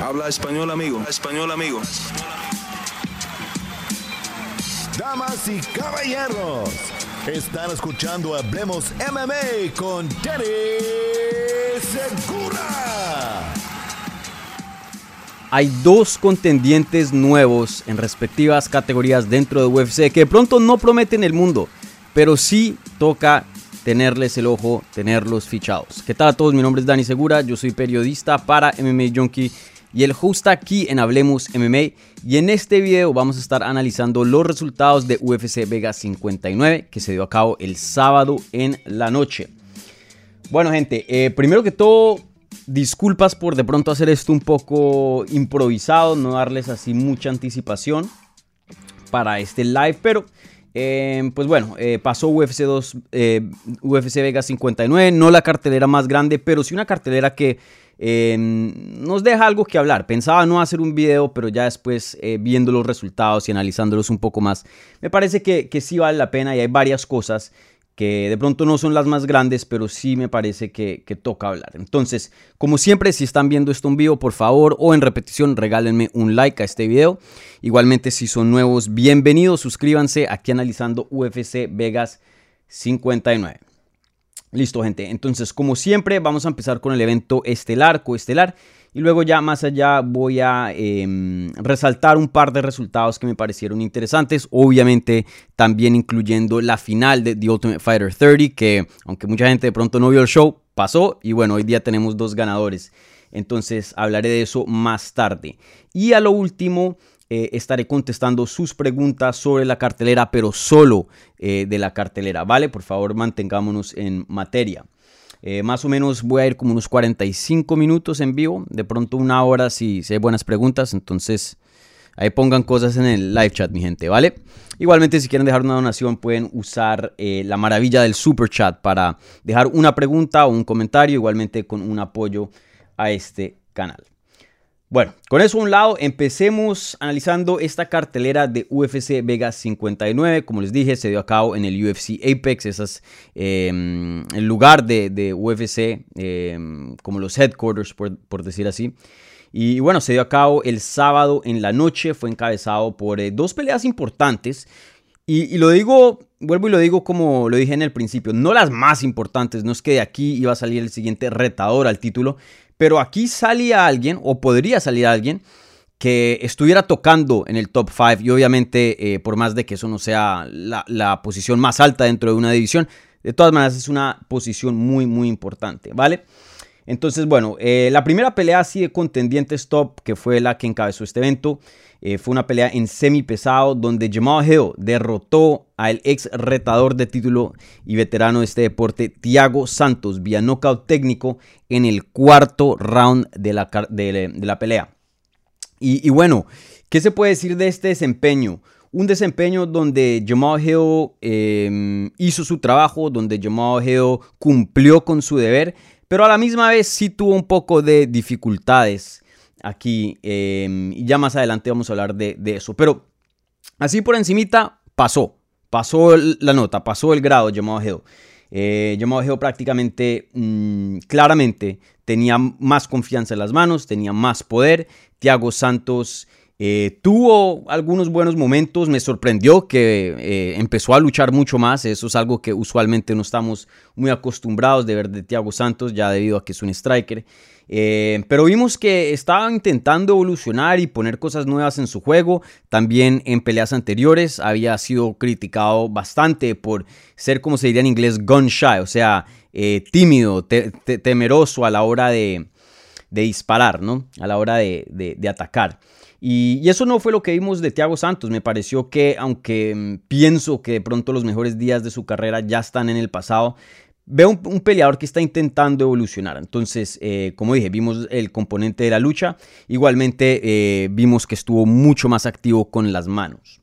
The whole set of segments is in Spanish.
Habla español, amigo. Español, amigo. Damas y caballeros, están escuchando Hablemos MMA con Danny Segura. Hay dos contendientes nuevos en respectivas categorías dentro de UFC que de pronto no prometen el mundo, pero sí toca tenerles el ojo, tenerlos fichados. ¿Qué tal a todos? Mi nombre es Dani Segura, yo soy periodista para MMA Junkie y el host aquí en Hablemos MMA y en este video vamos a estar analizando los resultados de UFC Vega 59 que se dio a cabo el sábado en la noche. Bueno gente, eh, primero que todo disculpas por de pronto hacer esto un poco improvisado, no darles así mucha anticipación para este live, pero eh, pues bueno, eh, pasó UFC 2, UFC Vega 59, no la cartelera más grande, pero sí una cartelera que Em, nos deja algo que hablar. Pensaba no hacer un video, pero ya después eh, viendo los resultados y analizándolos un poco más, me parece que, sí vale la pena y hay varias cosas que de pronto no son las más grandes, pero sí me parece que, toca hablar. Entonces, como siempre, si están viendo esto en vivo, por favor, o en repetición, regálenme un like a este video. Igualmente, si son nuevos, bienvenidos, suscríbanse aquí analizando UFC Vegas 59. Listo, gente. Entonces, como siempre, vamos a empezar con el evento estelar, coestelar. Y luego ya más allá voy a em, resaltar un par de resultados que me parecieron interesantes. Obviamente también incluyendo la final de The Ultimate Fighter 30, que aunque mucha gente de pronto no vio el show, pasó. Y bueno, hoy día tenemos dos ganadores. Entonces hablaré de eso más tarde. Y a lo último, eh, estaré contestando sus preguntas sobre la cartelera, pero solo eh, de la cartelera, ¿vale? Por favor, mantengámonos en materia. Eh, más o menos voy a ir como unos 45 minutos en vivo, de pronto una hora si, si hay buenas preguntas, entonces ahí pongan cosas en el live chat, mi gente, ¿vale? Igualmente, si quieren dejar una donación, pueden usar la maravilla del super chat para dejar una pregunta o un comentario, igualmente con un apoyo a este canal. Bueno, con eso a un lado, empecemos analizando esta cartelera de UFC Vegas 59. Como les dije, se dio a cabo en el UFC Apex, ese es em, el lugar de, UFC, em, como los headquarters, por, decir así. Y bueno, se dio a cabo el sábado en la noche, fue encabezado por eh, dos peleas importantes. Y, y, lo digo, vuelvo y lo digo como lo dije en el principio, no las más importantes, no es que de aquí iba a salir el siguiente retador al título, pero aquí salía alguien, o podría salir alguien, que estuviera tocando en el top 5 y obviamente eh, por más de que eso no sea la, posición más alta dentro de una división, de todas maneras es una posición muy muy importante, ¿vale? Entonces, bueno, eh, la primera pelea así de contendientes top, que fue la que encabezó este evento, eh, fue una pelea en semi pesado donde Jamal Hill derrotó al ex retador de título y veterano de este deporte, Thiago Santos, vía knockout técnico en el cuarto round de la, de, la pelea. Y, bueno, ¿qué se puede decir de este desempeño? Un desempeño donde Jamal Hill em, hizo su trabajo, donde Jamal Hill cumplió con su deber, pero a la misma vez sí tuvo un poco de dificultades aquí. Em, y ya más adelante vamos a hablar de, eso. Pero así por encimita pasó. Pasó la nota, pasó el grado llamado Hill. Eh, Hill prácticamente, mm, claramente, tenía más confianza en las manos, tenía más poder. Thiago Santos eh, tuvo algunos buenos momentos, me sorprendió que eh, empezó a luchar mucho más, eso es algo que usualmente no estamos muy acostumbrados de ver de Thiago Santos, ya debido a que es un striker. Eh, pero vimos que estaba intentando evolucionar y poner cosas nuevas en su juego. También en peleas anteriores había sido criticado bastante por ser, como se diría en inglés, gun shy, o sea, tímido, temeroso a la hora de, disparar, ¿no? A la hora de atacar. Y, eso no fue lo que vimos de Thiago Santos. Me pareció que, aunque mm, pienso que de pronto los mejores días de su carrera ya están en el pasado, veo un, peleador que está intentando evolucionar. Entonces, eh, como dije, vimos el componente de la lucha. Igualmente, eh, vimos que estuvo mucho más activo con las manos.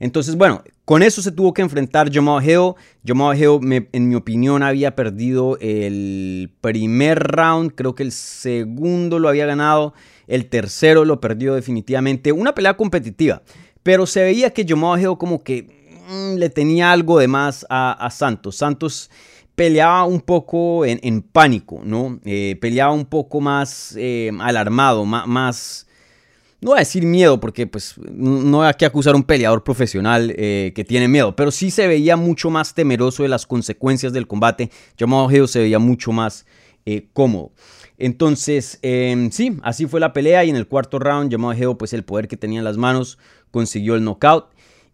Entonces, bueno, con eso se tuvo que enfrentar Jamal Hill. Jamal Hill, en mi opinión, había perdido el primer round. Creo que el segundo lo había ganado. El tercero lo perdió definitivamente. Una pelea competitiva. Pero se veía que Jamal Hill como que mm, le tenía algo de más a, Santos. Santos peleaba un poco en, pánico, ¿no? Eh, peleaba un poco más eh, alarmado, más, no voy a decir miedo, porque pues no hay que acusar a un peleador profesional eh, que tiene miedo, pero sí se veía mucho más temeroso de las consecuencias del combate. Llamado Geo se veía mucho más cómodo. Entonces, em, sí, así fue la pelea y en el cuarto round, llamado Geo, pues el poder que tenía en las manos, consiguió el knockout.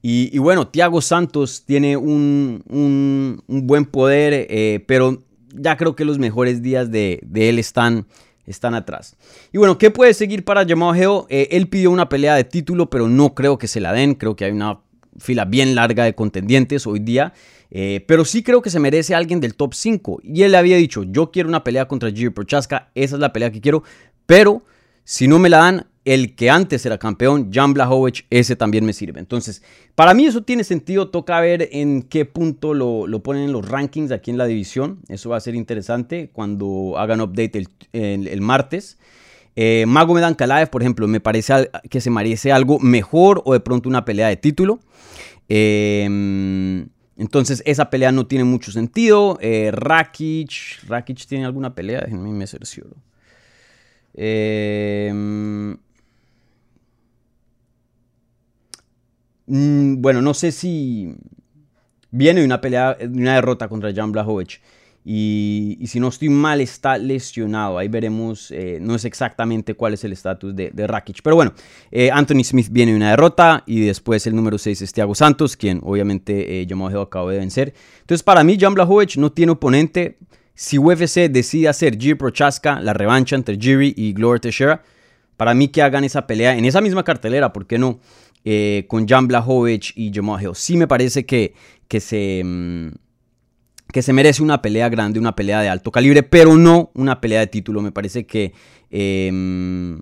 Y, bueno, Thiago Santos tiene un, buen poder, eh, pero ya creo que los mejores días de, él están, están atrás. Y bueno, ¿qué puede seguir para Llamado Geo? Eh, él pidió una pelea de título, pero no creo que se la den. Creo que hay una fila bien larga de contendientes hoy día. Eh, pero sí creo que se merece alguien del top 5. Y él le había dicho, yo quiero una pelea contra Jiri Prochaska, esa es la pelea que quiero. Pero si no me la dan, el que antes era campeón, Jan Blachowicz, ese también me sirve. Entonces, para mí eso tiene sentido. Toca ver en qué punto lo, ponen en los rankings aquí en la división. Eso va a ser interesante cuando hagan update el, martes. Eh, Mago Medan Kalaev, por ejemplo, me parece que se merece algo mejor o de pronto una pelea de título. Em, entonces, esa pelea no tiene mucho sentido. Eh, Rakic, Rakic tiene alguna pelea, déjenme me cercioro. Eh, Mm, bueno, no sé si viene una pelea, una derrota contra Jan Blachowicz. Y, si no estoy mal, está lesionado. Ahí veremos, eh, no es exactamente cuál es el estatus de, Rakic. Pero bueno, eh, Anthony Smith viene de una derrota y después el número 6 es Thiago Santos, quien obviamente eh, Geo acabo de vencer. Entonces, para mí, Jan Blachowicz no tiene oponente. Si UFC decide hacer Jiri Prochaska, la revancha entre Jiri y Gloria Teixeira, para mí que hagan esa pelea en esa misma cartelera, ¿por qué no? Eh, con Jan Blachowicz y Jamal Hill. Sí me parece que, que, se, mm, que se merece una pelea grande, una pelea de alto calibre, pero no una pelea de título. Me parece que, eh,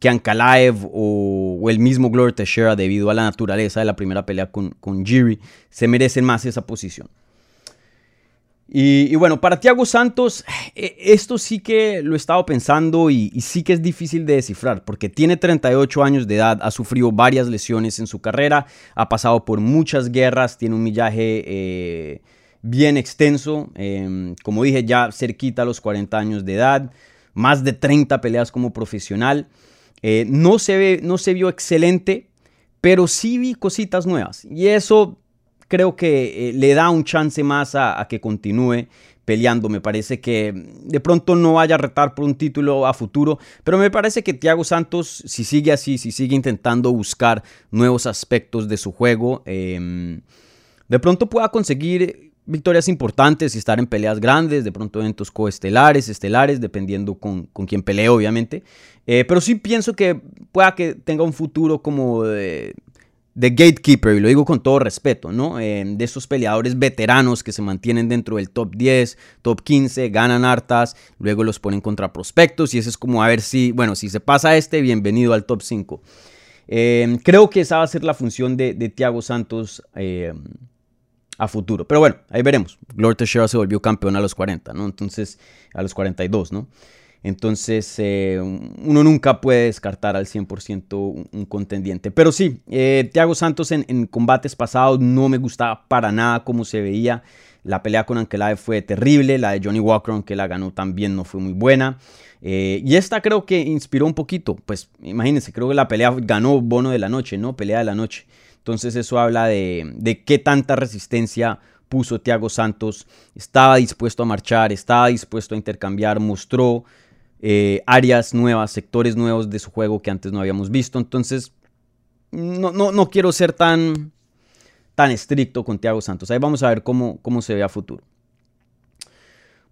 que Ankalaev o, el mismo Gloria Teixeira, debido a la naturaleza de la primera pelea con, con Jiri, se merecen más esa posición. Y, bueno, para Thiago Santos, eh, esto sí que lo he estado pensando y, sí que es difícil de descifrar, porque tiene 38 años de edad, ha sufrido varias lesiones en su carrera, ha pasado por muchas guerras, tiene un millaje eh, bien extenso, em, como dije, ya cerquita a los 40 años de edad, más de 30 peleas como profesional. Eh, no, se ve, no se vio excelente, pero sí vi cositas nuevas. Y eso creo que eh, le da un chance más a, que continúe peleando. Me parece que de pronto no vaya a retar por un título a futuro, pero me parece que Thiago Santos, si sigue así, si sigue intentando buscar nuevos aspectos de su juego, em, de pronto pueda conseguir victorias importantes y estar en peleas grandes, de pronto eventos coestelares, estelares, dependiendo con, con quién pelee, obviamente. Eh, pero sí pienso que pueda que tenga un futuro como de gatekeeper, y lo digo con todo respeto, ¿no? Eh, de esos peleadores veteranos que se mantienen dentro del top 10, top 15, ganan hartas, luego los ponen contra prospectos y eso es como a ver si, bueno, si se pasa este, bienvenido al top 5. Eh, creo que esa va a ser la función de, de Thiago Santos a futuro. Pero bueno, ahí veremos. Gloria Teixeira se volvió campeón a los 40, ¿no? Entonces, a los 42, ¿no? Entonces, eh, uno nunca puede descartar al 100% un, contendiente. Pero sí, eh, Thiago Santos en, combates pasados no me gustaba para nada cómo se veía. La pelea con Ankelaev fue terrible. La de Johnny Walker, aunque la ganó también, no fue muy buena. Eh, y esta creo que inspiró un poquito. Pues imagínense, creo que la pelea ganó Bono de la noche, ¿no? Pelea de la noche. Entonces eso habla de, de qué tanta resistencia puso Thiago Santos. Estaba dispuesto a marchar, estaba dispuesto a intercambiar, mostró eh, áreas nuevas, sectores nuevos de su juego que antes no habíamos visto. Entonces, no, no, no quiero ser tan, tan estricto con Thiago Santos. Ahí vamos a ver cómo, cómo se ve a futuro.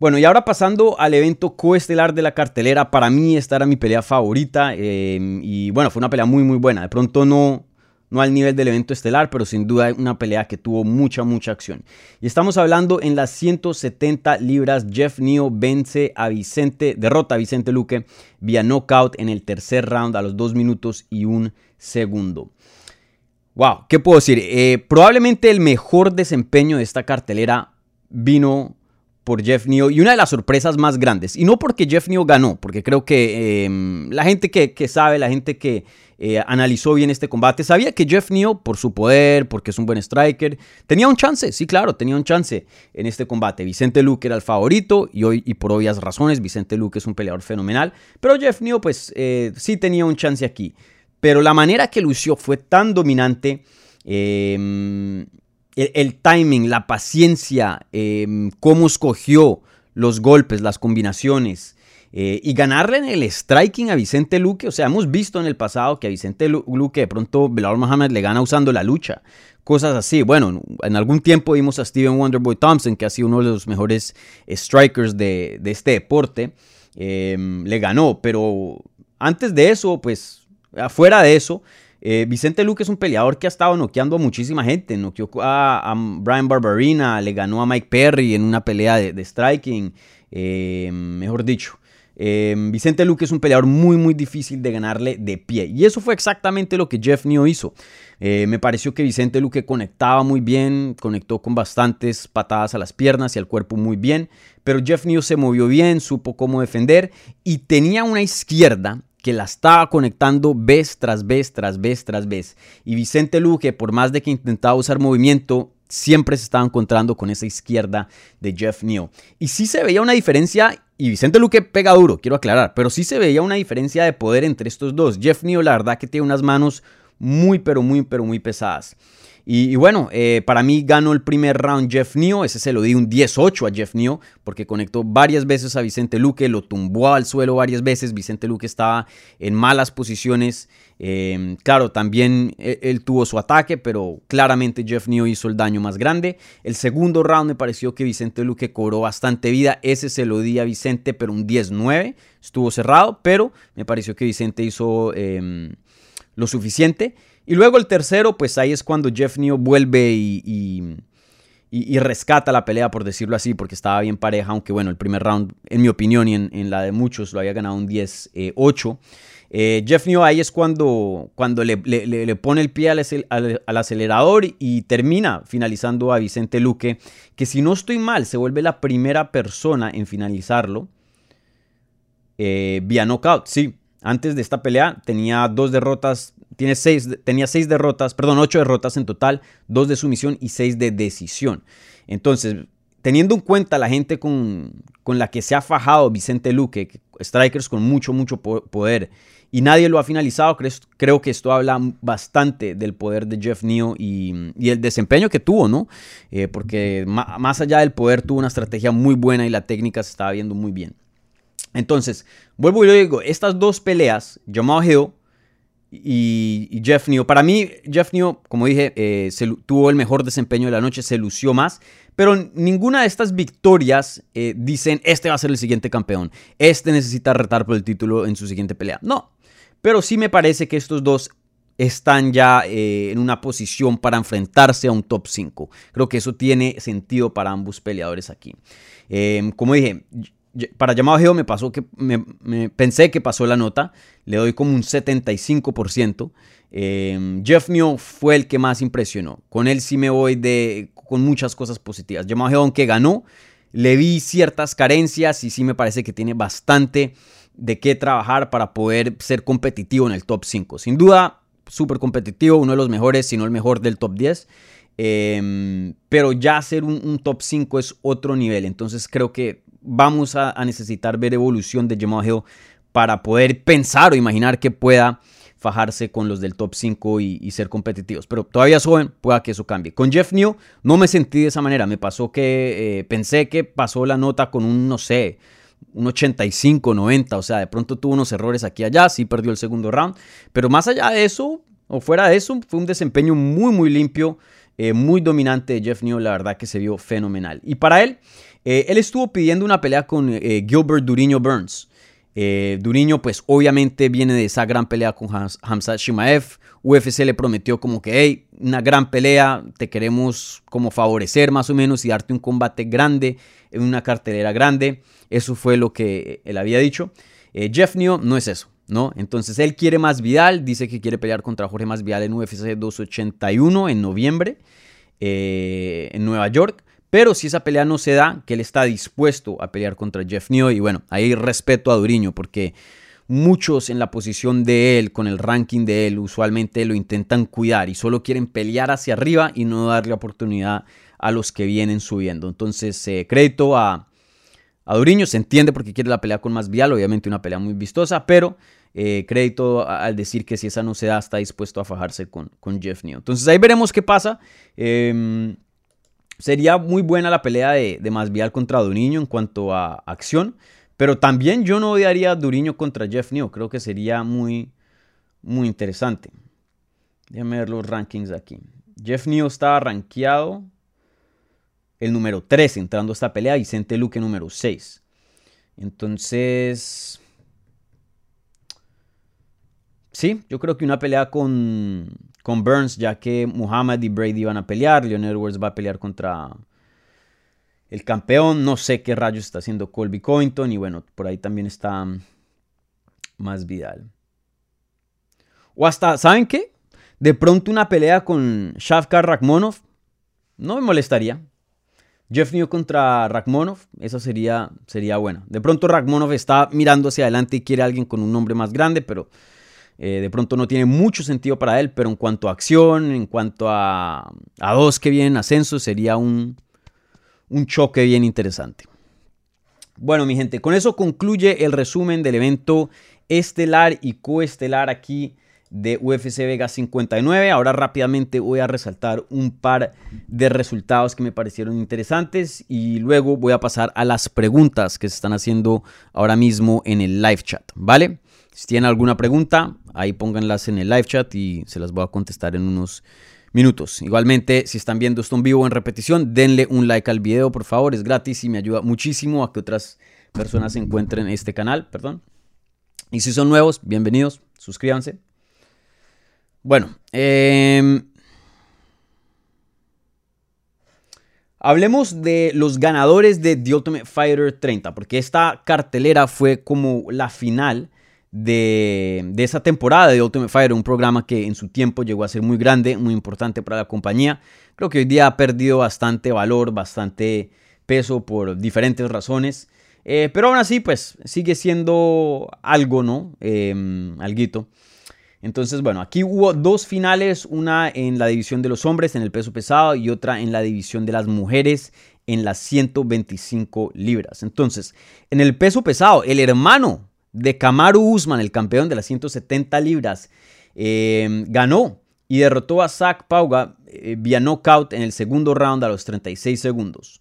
Bueno, y ahora pasando al evento coestelar de la cartelera, para mí esta era mi pelea favorita eh, y bueno, fue una pelea muy muy buena. De pronto no, no al nivel del evento estelar, pero sin duda una pelea que tuvo mucha, mucha acción. Y estamos hablando en las 170 libras, Jeff Neal vence a Vicente, derrota a Vicente Luque vía knockout en el tercer round a los 2 minutos y un segundo. Wow, ¿qué puedo decir? Eh, probablemente el mejor desempeño de esta cartelera vino por Jeff Neal y una de las sorpresas más grandes. Y no porque Jeff Neal ganó, porque creo que em, la gente que, sabe, la gente que eh, analizó bien este combate. Sabía que Jeff Neal, por su poder, porque es un buen striker, tenía un chance, sí, claro, tenía un chance en este combate. Vicente Luque era el favorito y hoy, y por obvias razones, Vicente Luque es un peleador fenomenal. Pero Jeff Neal, pues eh, sí tenía un chance aquí. Pero la manera que lució fue tan dominante. Em, el, timing, la paciencia, em, cómo escogió los golpes, las combinaciones. Eh, y ganarle en el striking a Vicente Luque, o sea, hemos visto en el pasado que a Vicente Luque de pronto Belal Mohamed le gana usando la lucha, cosas así. Bueno, en algún tiempo vimos a Steven Wonderboy Thompson, que ha sido uno de los mejores strikers de, este deporte, em, le ganó, pero antes de eso, pues, afuera de eso, eh, Vicente Luque es un peleador que ha estado noqueando a muchísima gente. Noqueó a, Brian Barberina, le ganó a Mike Perry en una pelea de, striking, em, mejor dicho. Em, Vicente Luque es un peleador muy, muy difícil de ganarle de pie. Y eso fue exactamente lo que Jeff Neo hizo. Eh, me pareció que Vicente Luque conectaba muy bien, conectó con bastantes patadas a las piernas y al cuerpo muy bien. Pero Jeff Neo se movió bien, supo cómo defender y tenía una izquierda que la estaba conectando vez tras vez, tras vez, tras vez. Y Vicente Luque, por más de que intentaba usar movimiento, siempre se estaba encontrando con esa izquierda de Jeff Neal. Y sí se veía una diferencia, y Vicente Luque pega duro, quiero aclarar, pero sí se veía una diferencia de poder entre estos dos. Jeff Neal, la verdad que tiene unas manos muy, pero muy, pero muy pesadas. Y, bueno, eh, para mí ganó el primer round Jeff Neo, ese se lo di un 18 a Jeff Neo, porque conectó varias veces a Vicente Luque, lo tumbó al suelo varias veces, Vicente Luque estaba en malas posiciones, em, claro, también él, él, tuvo su ataque, pero claramente Jeff Neo hizo el daño más grande. El segundo round me pareció que Vicente Luque cobró bastante vida, ese se lo di a Vicente, pero un 19, estuvo cerrado, pero me pareció que Vicente hizo em, lo suficiente. Y luego el tercero, pues ahí es cuando Jeff Neo vuelve y, rescata la pelea, por decirlo así, porque estaba bien pareja, aunque bueno, el primer round, en mi opinión y en, la de muchos, lo había ganado un 10-8. Eh, Jeff Neo ahí es cuando, cuando le, pone el pie al, acelerador y termina finalizando a Vicente Luque, que si no estoy mal, se vuelve la primera persona en finalizarlo eh, vía knockout. Sí, antes de esta pelea tenía dos derrotas tiene seis, tenía seis derrotas, perdón, ocho derrotas en total, dos de sumisión y seis de decisión. Entonces, teniendo en cuenta la gente con, con la que se ha fajado Vicente Luque, strikers con mucho, mucho poder, y nadie lo ha finalizado, creo, que esto habla bastante del poder de Jeff Neo y, el desempeño que tuvo, ¿no? Eh, porque más allá del poder tuvo una estrategia muy buena y la técnica se estaba viendo muy bien. Entonces, vuelvo y lo digo, estas dos peleas, Jamal Hill y, Jeff Neo. Para mí, Jeff Neo, como dije, eh, tuvo el mejor desempeño de la noche, se lució más. Pero ninguna de estas victorias eh, dicen, este va a ser el siguiente campeón. Este necesita retar por el título en su siguiente pelea. No. Pero sí me parece que estos dos están ya eh, en una posición para enfrentarse a un top 5. Creo que eso tiene sentido para ambos peleadores aquí. como dije, para llamado Geo me pasó que me, pensé que pasó la nota, le doy como un 75%. Em, Jeff Neo fue el que más impresionó. Con él sí me voy de, con muchas cosas positivas. Llamado Geo, aunque ganó, le vi ciertas carencias y sí me parece que tiene bastante de qué trabajar para poder ser competitivo en el top 5. Sin duda, súper competitivo, uno de los mejores, si no el mejor del top 10. Em, pero ya ser un, top 5 es otro nivel. Entonces creo que vamos a, necesitar ver evolución de Jamal Hill para poder pensar o imaginar que pueda fajarse con los del top 5 y, ser competitivos. Pero todavía joven, pueda que eso cambie. Con Jeff New no me sentí de esa manera. Me pasó que eh, pensé que pasó la nota con un, no sé, un 85, 90. O sea, de pronto tuvo unos errores aquí y allá, sí perdió el segundo round. Pero más allá de eso, o fuera de eso, fue un desempeño muy, muy limpio, eh, muy dominante de Jeff New. La verdad que se vio fenomenal. Y para él... Eh, él estuvo pidiendo una pelea con eh, Gilbert Duriño Burns. Duriño, pues obviamente viene de esa gran pelea con Hamza Shimaev. UFC le prometió como que, hey, una gran pelea, te queremos como favorecer más o menos y darte un combate grande en una cartelera grande. Eso fue lo que él había dicho. Jeff Neo no es eso, ¿no? Entonces él quiere más Vidal, dice que quiere pelear contra Jorge Más Vidal en UFC 281 en noviembre en Nueva York. Pero si esa pelea no se da, que él está dispuesto a pelear contra Jeff Neo. Y bueno, ahí respeto a Duriño porque muchos en la posición de él, con el ranking de él, usualmente lo intentan cuidar y solo quieren pelear hacia arriba y no darle oportunidad a los que vienen subiendo. Entonces, eh, crédito a, a Duriño, se entiende porque quiere la pelea con más vial, obviamente una pelea muy vistosa, pero eh, crédito al decir que si esa no se da, está dispuesto a fajarse con, con Jeff Neal. Entonces ahí veremos qué pasa. Em, sería muy buena la pelea de, de Masvial contra Duriño en cuanto a acción. Pero también yo no odiaría a Duriño contra Jeff Neal. Creo que sería muy, muy interesante. Déjame ver los rankings aquí. Jeff Neal estaba rankeado el número 3 entrando a esta pelea. Vicente Luque número 6. Entonces... Sí, yo creo que una pelea con, con Burns, ya que Muhammad y Brady van a pelear. Leon Edwards va a pelear contra el campeón. No sé qué rayos está haciendo Colby Covington. Y bueno, por ahí también está más Vidal. O hasta, ¿saben qué? De pronto una pelea con Shavkar Rakhmonov. No me molestaría. Jeff New contra Rakhmonov, esa sería, sería buena. De pronto Rakhmonov está mirando hacia adelante y quiere a alguien con un nombre más grande, pero eh, de pronto no tiene mucho sentido para él. Pero en cuanto a acción, en cuanto a, a dos que vienen ascenso, sería un, un choque bien interesante. Bueno, mi gente, con eso concluye el resumen del evento estelar y coestelar aquí de UFC Vega 59. Ahora rápidamente voy a resaltar un par de resultados que me parecieron interesantes y luego voy a pasar a las preguntas que se están haciendo ahora mismo en el live chat, ¿vale? Si tienen alguna pregunta, ahí pónganlas en el live chat y se las voy a contestar en unos minutos. Igualmente, si están viendo esto en vivo o en repetición, denle un like al video, por favor, es gratis y me ayuda muchísimo a que otras personas encuentren este canal, perdón. Y si son nuevos, bienvenidos, suscríbanse. Bueno, em, hablemos de los ganadores de The Ultimate Fighter 30, porque esta cartelera fue como la final de, esa temporada de Ultimate Fighter, un programa que en su tiempo llegó a ser muy grande, muy importante para la compañía. Creo que hoy día ha perdido bastante valor, bastante peso por diferentes razones. Eh, pero aún así, pues sigue siendo algo, ¿no? Eh, alguito. Entonces, bueno, aquí hubo dos finales, una en la división de los hombres en el peso pesado y otra en la división de las mujeres en las 125 libras. Entonces, en el peso pesado, el hermano de Kamaru Usman, el campeón de las 170 libras, em, ganó y derrotó a Zach Pauga eh, vía knockout en el segundo round a los 36 segundos.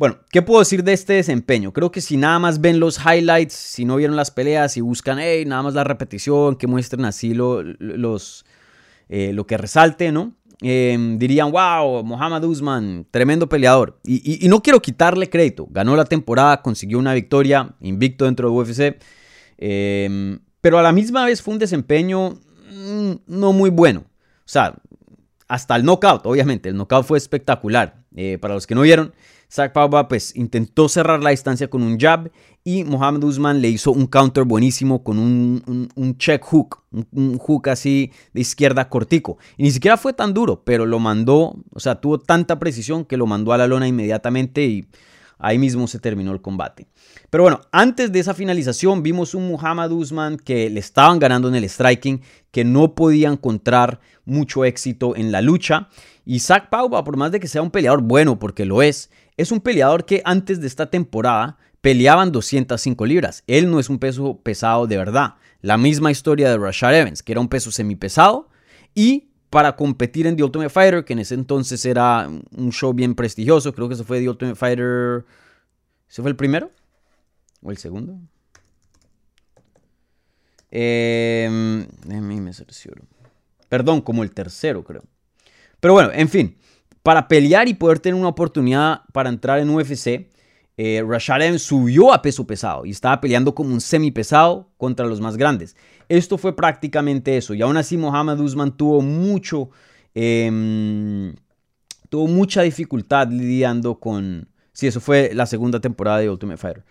Bueno, ¿qué puedo decir de este desempeño? Creo que si nada más ven los highlights, si no vieron las peleas y buscan, hey, nada más la repetición, que muestren así lo, los, eh, lo que resalte, ¿no? Em, dirían, wow, Mohamed Usman, tremendo peleador. Y, no quiero quitarle crédito. Ganó la temporada, consiguió una victoria, invicto dentro de UFC. Em, pero a la misma vez fue un desempeño mm, no muy bueno. O sea, hasta el knockout, obviamente. El knockout fue espectacular. Eh, para los que no vieron, Zach Pauba pues intentó cerrar la distancia con un jab y Mohamed Usman le hizo un counter buenísimo con un, check hook, un, hook así de izquierda cortico. Y ni siquiera fue tan duro, pero lo mandó, o sea, tuvo tanta precisión que lo mandó a la lona inmediatamente y ahí mismo se terminó el combate. Pero bueno, antes de esa finalización vimos un Muhammad Usman que le estaban ganando en el striking, que no podía encontrar mucho éxito en la lucha. Y Zach Pauba, por más de que sea un peleador bueno, porque lo es, es un peleador que antes de esta temporada peleaban 205 libras. Él no es un peso pesado de verdad. La misma historia de Rashad Evans, que era un peso semipesado y para competir en The Ultimate Fighter, que en ese entonces era un show bien prestigioso, creo que eso fue The Ultimate Fighter. ¿Ese fue el primero? ¿O el segundo? Eh, me Perdón, como el tercero, creo. Pero bueno, en fin para pelear y poder tener una oportunidad para entrar en UFC, eh, Rashad Evans subió a peso pesado y estaba peleando como un semipesado contra los más grandes. Esto fue prácticamente eso. Y aún así Mohamed Usman tuvo mucho, em, tuvo mucha dificultad lidiando con... Sí, eso fue la segunda temporada de Ultimate Fighter.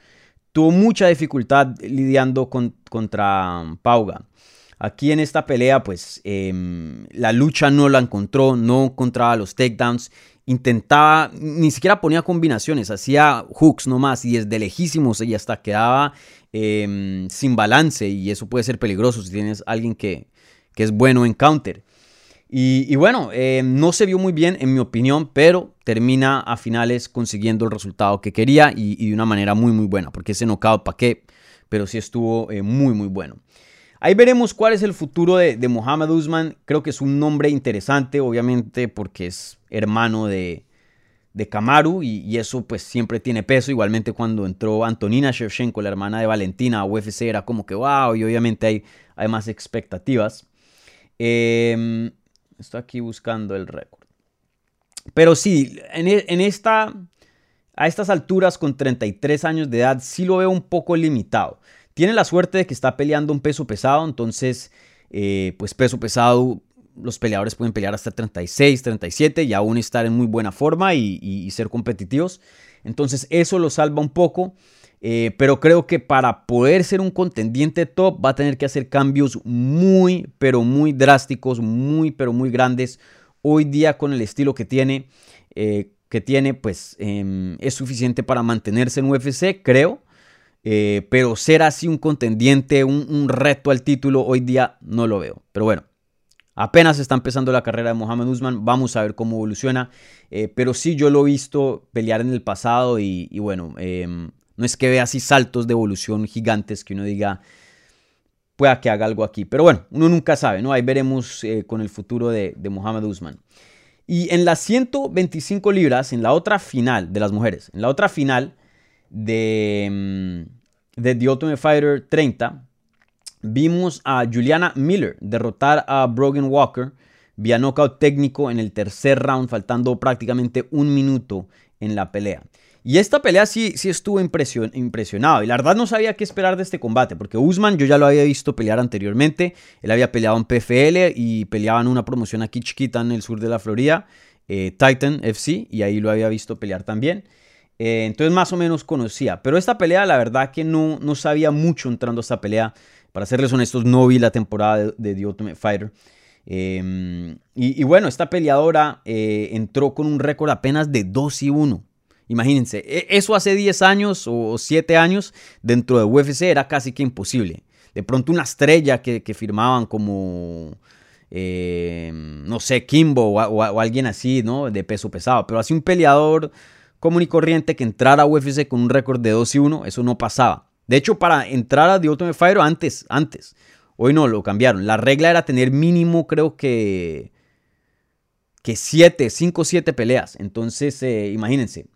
Tuvo mucha dificultad lidiando con, contra Pauga. Aquí en esta pelea, pues em, la lucha no la encontró, no encontraba los takedowns intentaba, ni siquiera ponía combinaciones, hacía hooks nomás y desde lejísimos y hasta quedaba em, sin balance y eso puede ser peligroso si tienes alguien que, es bueno en counter. Y, bueno, em, no se vio muy bien en mi opinión, pero termina a finales consiguiendo el resultado que quería y, de una manera muy muy buena, porque ese knockout para qué, pero sí estuvo eh, muy muy bueno. Ahí veremos cuál es el futuro de, Mohamed Usman. Creo que es un nombre interesante, obviamente, porque es hermano de, de Kamaru y, eso pues siempre tiene peso. Igualmente cuando entró Antonina Shevchenko, la hermana de Valentina a UFC, era como que wow y obviamente hay, hay más expectativas. Em, estoy aquí buscando el récord. Pero sí, en, e, en, esta, a estas alturas con 33 años de edad sí lo veo un poco limitado. Tiene la suerte de que está peleando un peso pesado, entonces, eh, pues peso pesado, los peleadores pueden pelear hasta 36, 37 y aún estar en muy buena forma y, ser competitivos. Entonces eso lo salva un poco. Eh, pero creo que para poder ser un contendiente top va a tener que hacer cambios muy, pero muy drásticos, muy, pero muy grandes. Hoy día con el estilo que tiene, eh, que tiene pues em, es suficiente para mantenerse en UFC, creo. Eh, pero ser así un contendiente, un, reto al título, hoy día no lo veo. Pero bueno, apenas está empezando la carrera de Mohamed Usman, vamos a ver cómo evoluciona. Eh, pero sí, yo lo he visto pelear en el pasado y, bueno, em, no es que vea así saltos de evolución gigantes que uno diga, pueda que haga algo aquí. Pero bueno, uno nunca sabe, ¿no? Ahí veremos eh, con el futuro de, de Mohamed Usman. Y en las 125 libras, en la otra final de las mujeres, en la otra final, de, mm, de The Ultimate Fighter 30, vimos a Juliana Miller derrotar a Brogan Walker vía knockout técnico en el tercer round, faltando prácticamente un minuto en la pelea. Y esta pelea sí, sí estuvo impresionado. Y la verdad no sabía qué esperar de este combate. Porque Usman yo ya lo había visto pelear anteriormente. Él había peleado en PFL y peleaba en una promoción aquí chiquita en el sur de la Florida. Eh, Titan FC. Y ahí lo había visto pelear también. Eh, entonces más o menos conocía. Pero esta pelea, la verdad que no, no sabía mucho entrando a esta pelea. Para serles honestos, no vi la temporada de, The Ultimate Fighter. Em, y, bueno, esta peleadora eh, entró con un récord apenas de 2 y 1. Imagínense, e, eso hace 10 años o 7 años dentro de UFC era casi que imposible. De pronto una estrella que, firmaban como, no sé, Kimbo o, o, alguien así, ¿no? De peso pesado. Pero así un peleador común y corriente que entrara a UFC con un récord de 2 y 1, eso no pasaba. De hecho, para entrar a The Ultimate antes, antes, hoy no, lo cambiaron. La regla era tener mínimo, creo que, que 7, 5 7 peleas. Entonces, eh, imagínense.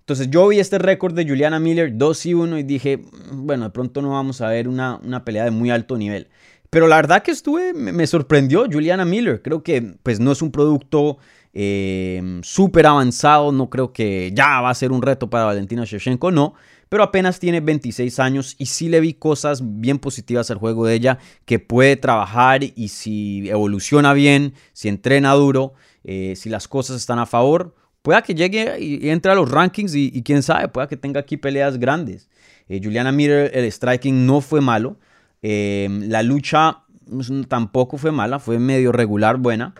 Entonces yo vi este récord de Juliana Miller 2 y 1 y dije, mm, bueno, de pronto no vamos a ver una, una pelea de muy alto nivel. Pero la verdad que estuve, me, sorprendió Juliana Miller. Creo que pues no es un producto eh, súper avanzado. No creo que ya va a ser un reto para Valentina Shevchenko, no. Pero apenas tiene 26 años y sí le vi cosas bien positivas al juego de ella que puede trabajar y si evoluciona bien, si entrena duro, eh, si las cosas están a favor, pueda que llegue y, entre a los rankings y, quién sabe, pueda que tenga aquí peleas grandes. Eh, Juliana Miller, el striking no fue malo. la lucha pues, tampoco fue mala, fue medio regular, buena.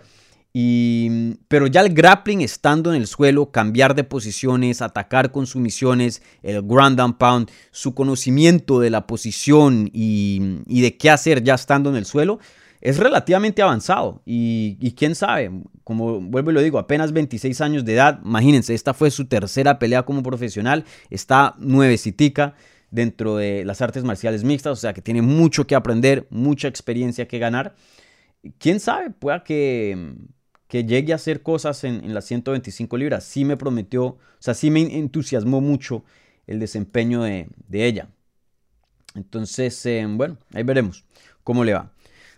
Pero ya el grappling estando en el suelo, cambiar de posiciones, atacar con sumisiones, el ground and pound, su conocimiento de la posición y, de qué hacer ya estando en el suelo, es relativamente avanzado. Y, quién sabe, como vuelvo y lo digo, apenas 26 años de edad, imagínense, esta fue su tercera pelea como profesional, está nuevecitica dentro de las artes marciales mixtas, o sea que tiene mucho que aprender, mucha experiencia que ganar. Quién sabe, pueda que que llegue a hacer cosas en, las 125 libras. Sí me prometió, o sea, sí me entusiasmó mucho el desempeño de, ella. Entonces, eh, bueno, ahí veremos cómo le va.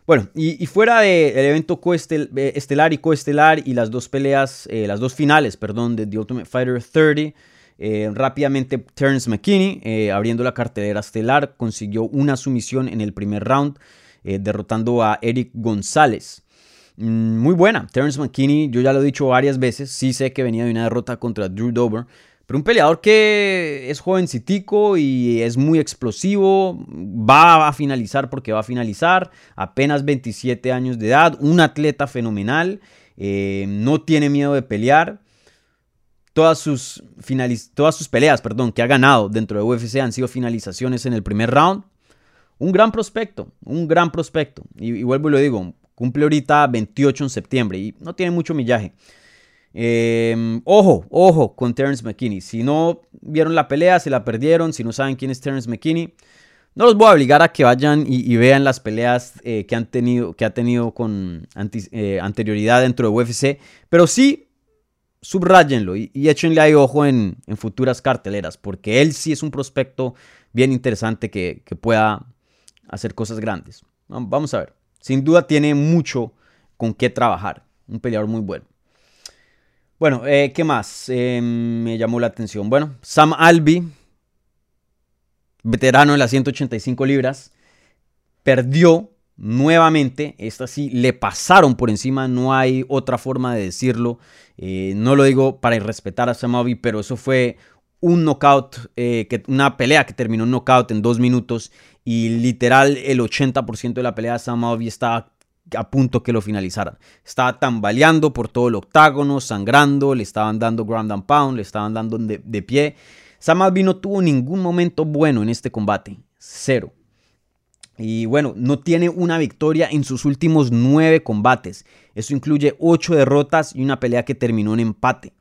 Bueno, y, fuera del evento eh, estelar y coestelar y las dos peleas, eh, las dos finales, perdón, de The Ultimate Fighter 30, rápidamente Terence McKinney, abriendo la cartelera estelar, consiguió una sumisión en el primer round, derrotando a Eric González. Mm, muy buena. Terence McKinney, yo ya lo he dicho varias veces, sí sé que venía de una derrota contra Drew Dober, pero un peleador que es jovencitico y es muy explosivo, va a finalizar porque va a finalizar, apenas 27 años de edad, un atleta fenomenal, eh, no tiene miedo de pelear. todas sus, todas sus peleas perdón, que ha ganado dentro de UFC han sido finalizaciones en el primer round. Un gran prospecto, un gran prospecto. Y, vuelvo y lo digo, cumple ahorita 28 en septiembre y no tiene mucho millaje. Em, ojo, ojo con Terence McKinney. Si no vieron la pelea, se la perdieron. Si no saben quién es Terence McKinney, no los voy a obligar a que vayan y, vean las peleas eh, que, han tenido, que ha tenido con eh, anterioridad dentro de UFC. Pero sí, subrayenlo y, échenle ahí ojo en, futuras carteleras. Porque él sí es un prospecto bien interesante que, que pueda hacer cosas grandes. Vamos a ver. Sin duda tiene mucho con qué trabajar. Un peleador muy bueno. Bueno, eh, ¿qué más eh, me llamó la atención? Bueno, Sam Albi, veterano de las 185 libras, perdió nuevamente. Esta sí le pasaron por encima, no hay otra forma de decirlo. Eh, no lo digo para irrespetar a Sam Albi, pero eso fue un knockout, que, una pelea que terminó en knockout en dos minutos y literal el 80% de la pelea Sam Albi estaba a punto que lo finalizaran. Estaba tambaleando por todo el octágono, sangrando, le estaban dando ground and pound, le estaban dando de, pie. Sam Alvey no tuvo ningún momento bueno en este combate, cero. Y bueno, no tiene una victoria en sus últimos nueve combates. Eso incluye ocho derrotas y una pelea que terminó en empate.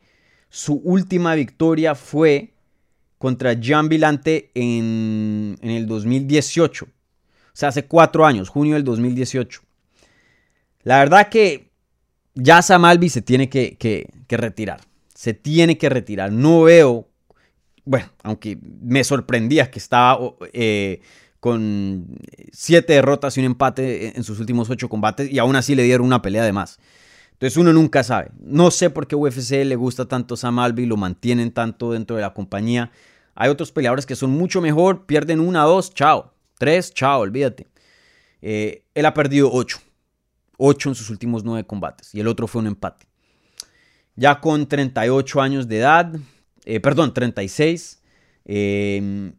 Su última victoria fue contra Jean Villante en, en el 2018. O sea, hace cuatro años, junio del 2018. La verdad que ya Samalvi se tiene que, retirar. Se tiene que retirar. No veo, bueno, aunque me sorprendía que estaba eh, con siete derrotas y un empate en sus últimos ocho combates y aún así le dieron una pelea de más. Entonces uno nunca sabe. No sé por qué UFC le gusta tanto Sam Alvey, lo mantienen tanto dentro de la compañía. Hay otros peleadores que son mucho mejor, pierden una, dos, chao. Tres, chao, olvídate. Eh, él ha perdido ocho. 8 en sus últimos 9 combates y el otro fue un empate. Ya con 38 años de edad, eh, perdón, 36, em,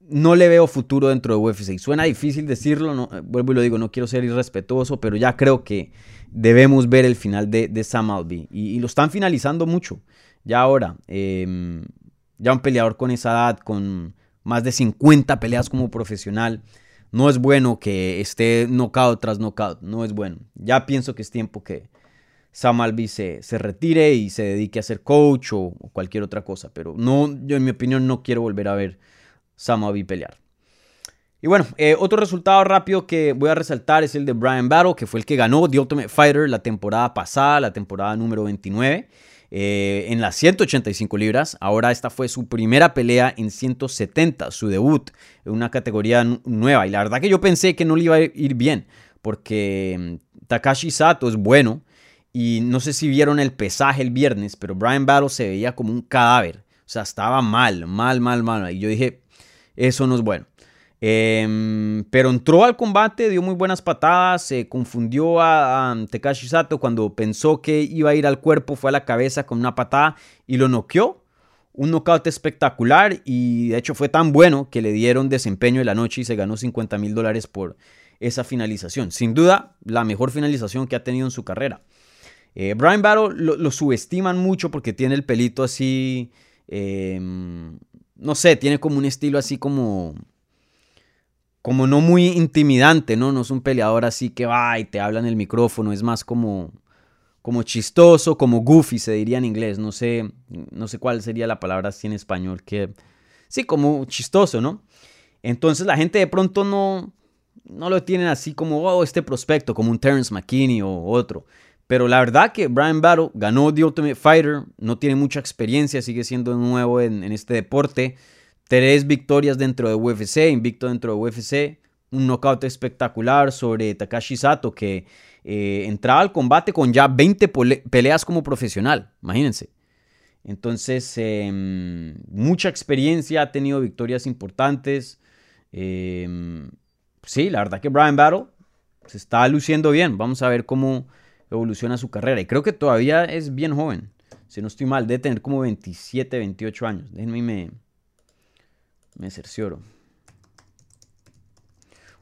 no le veo futuro dentro de UFC. Suena difícil decirlo, no, eh, vuelvo y lo digo, no quiero ser irrespetuoso, pero ya creo que debemos ver el final de, Sam Alvey. Y, lo están finalizando mucho. Ya ahora, em, ya un peleador con esa edad, con más de 50 peleas como profesional, no es bueno que esté knockout tras knockout, no es bueno. Ya pienso que es tiempo que Sam Alvey se, retire y se dedique a ser coach o, cualquier otra cosa, pero no, yo en mi opinión no quiero volver a ver Sam Alvey pelear. Y bueno, eh, otro resultado rápido que voy a resaltar es el de Brian Battle, que fue el que ganó The Ultimate Fighter la temporada pasada, la temporada número 29. Eh, en las 185 libras. Ahora esta fue su primera pelea en 170, su debut en una categoría nueva. Y la verdad que yo pensé que no le iba a ir bien, porque mm, Takashi Sato es bueno. Y no sé si vieron el pesaje el viernes, pero Brian Battle se veía como un cadáver. O sea, estaba mal, mal, mal, mal. Y yo dije, eso no es bueno. Em, pero entró al combate, dio muy buenas patadas, se confundió a, Tekashi Sato cuando pensó que iba a ir al cuerpo, fue a la cabeza con una patada y lo noqueó. Un knockout espectacular y de hecho fue tan bueno que le dieron desempeño de la noche y se ganó 50 mil dólares por esa finalización. Sin duda, la mejor finalización que ha tenido en su carrera. Eh, Brian Battle lo, subestiman mucho porque tiene el pelito así, em, no sé, tiene como un estilo así como como no muy intimidante, ¿no? No es un peleador así que va y te habla en el micrófono, es más como, como chistoso, como goofy se diría en inglés, no sé, no sé cuál sería la palabra así en español, que sí, como chistoso, ¿no? Entonces la gente de pronto no, no lo tienen así como, oh, este prospecto, como un Terence McKinney o otro. Pero la verdad que Brian Battle ganó The Ultimate Fighter, no tiene mucha experiencia, sigue siendo nuevo en, en este deporte. Tres victorias dentro de UFC, invicto dentro de UFC. Un knockout espectacular sobre Takashi Sato que eh, entraba al combate con ya 20 peleas como profesional. Imagínense. Entonces, em, mucha experiencia, ha tenido victorias importantes. Em, sí, la verdad que Brian Battle se está luciendo bien. Vamos a ver cómo evoluciona su carrera. Y creo que todavía es bien joven. Si no estoy mal, debe tener como 27, 28 años. Déjenme me, me cercioro.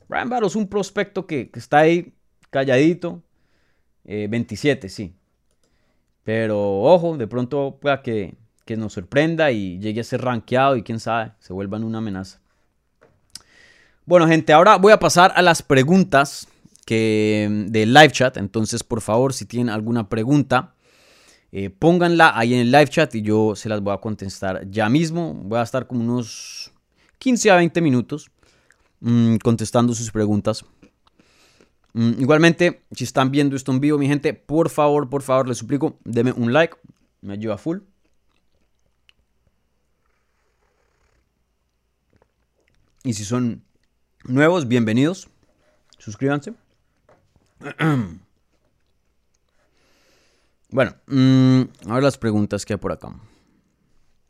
Battle es un prospecto que, está ahí calladito. 27, eh, sí. Pero ojo, de pronto pueda que, que nos sorprenda y llegue a ser rankeado y quién sabe, se vuelvan una amenaza. Bueno, gente, ahora voy a pasar a las preguntas que, de live chat. Entonces, por favor, si tienen alguna pregunta, eh, pónganla ahí en el live chat y yo se las voy a contestar ya mismo. Voy a estar como unos 15 a 20 minutos mm, contestando sus preguntas. Mm, igualmente, si están viendo esto en vivo, mi gente, por favor, por favor, les suplico, denme un like, me ayuda full. Y si son nuevos, bienvenidos. Suscríbanse. Bueno, mm, a ver las preguntas que hay por acá.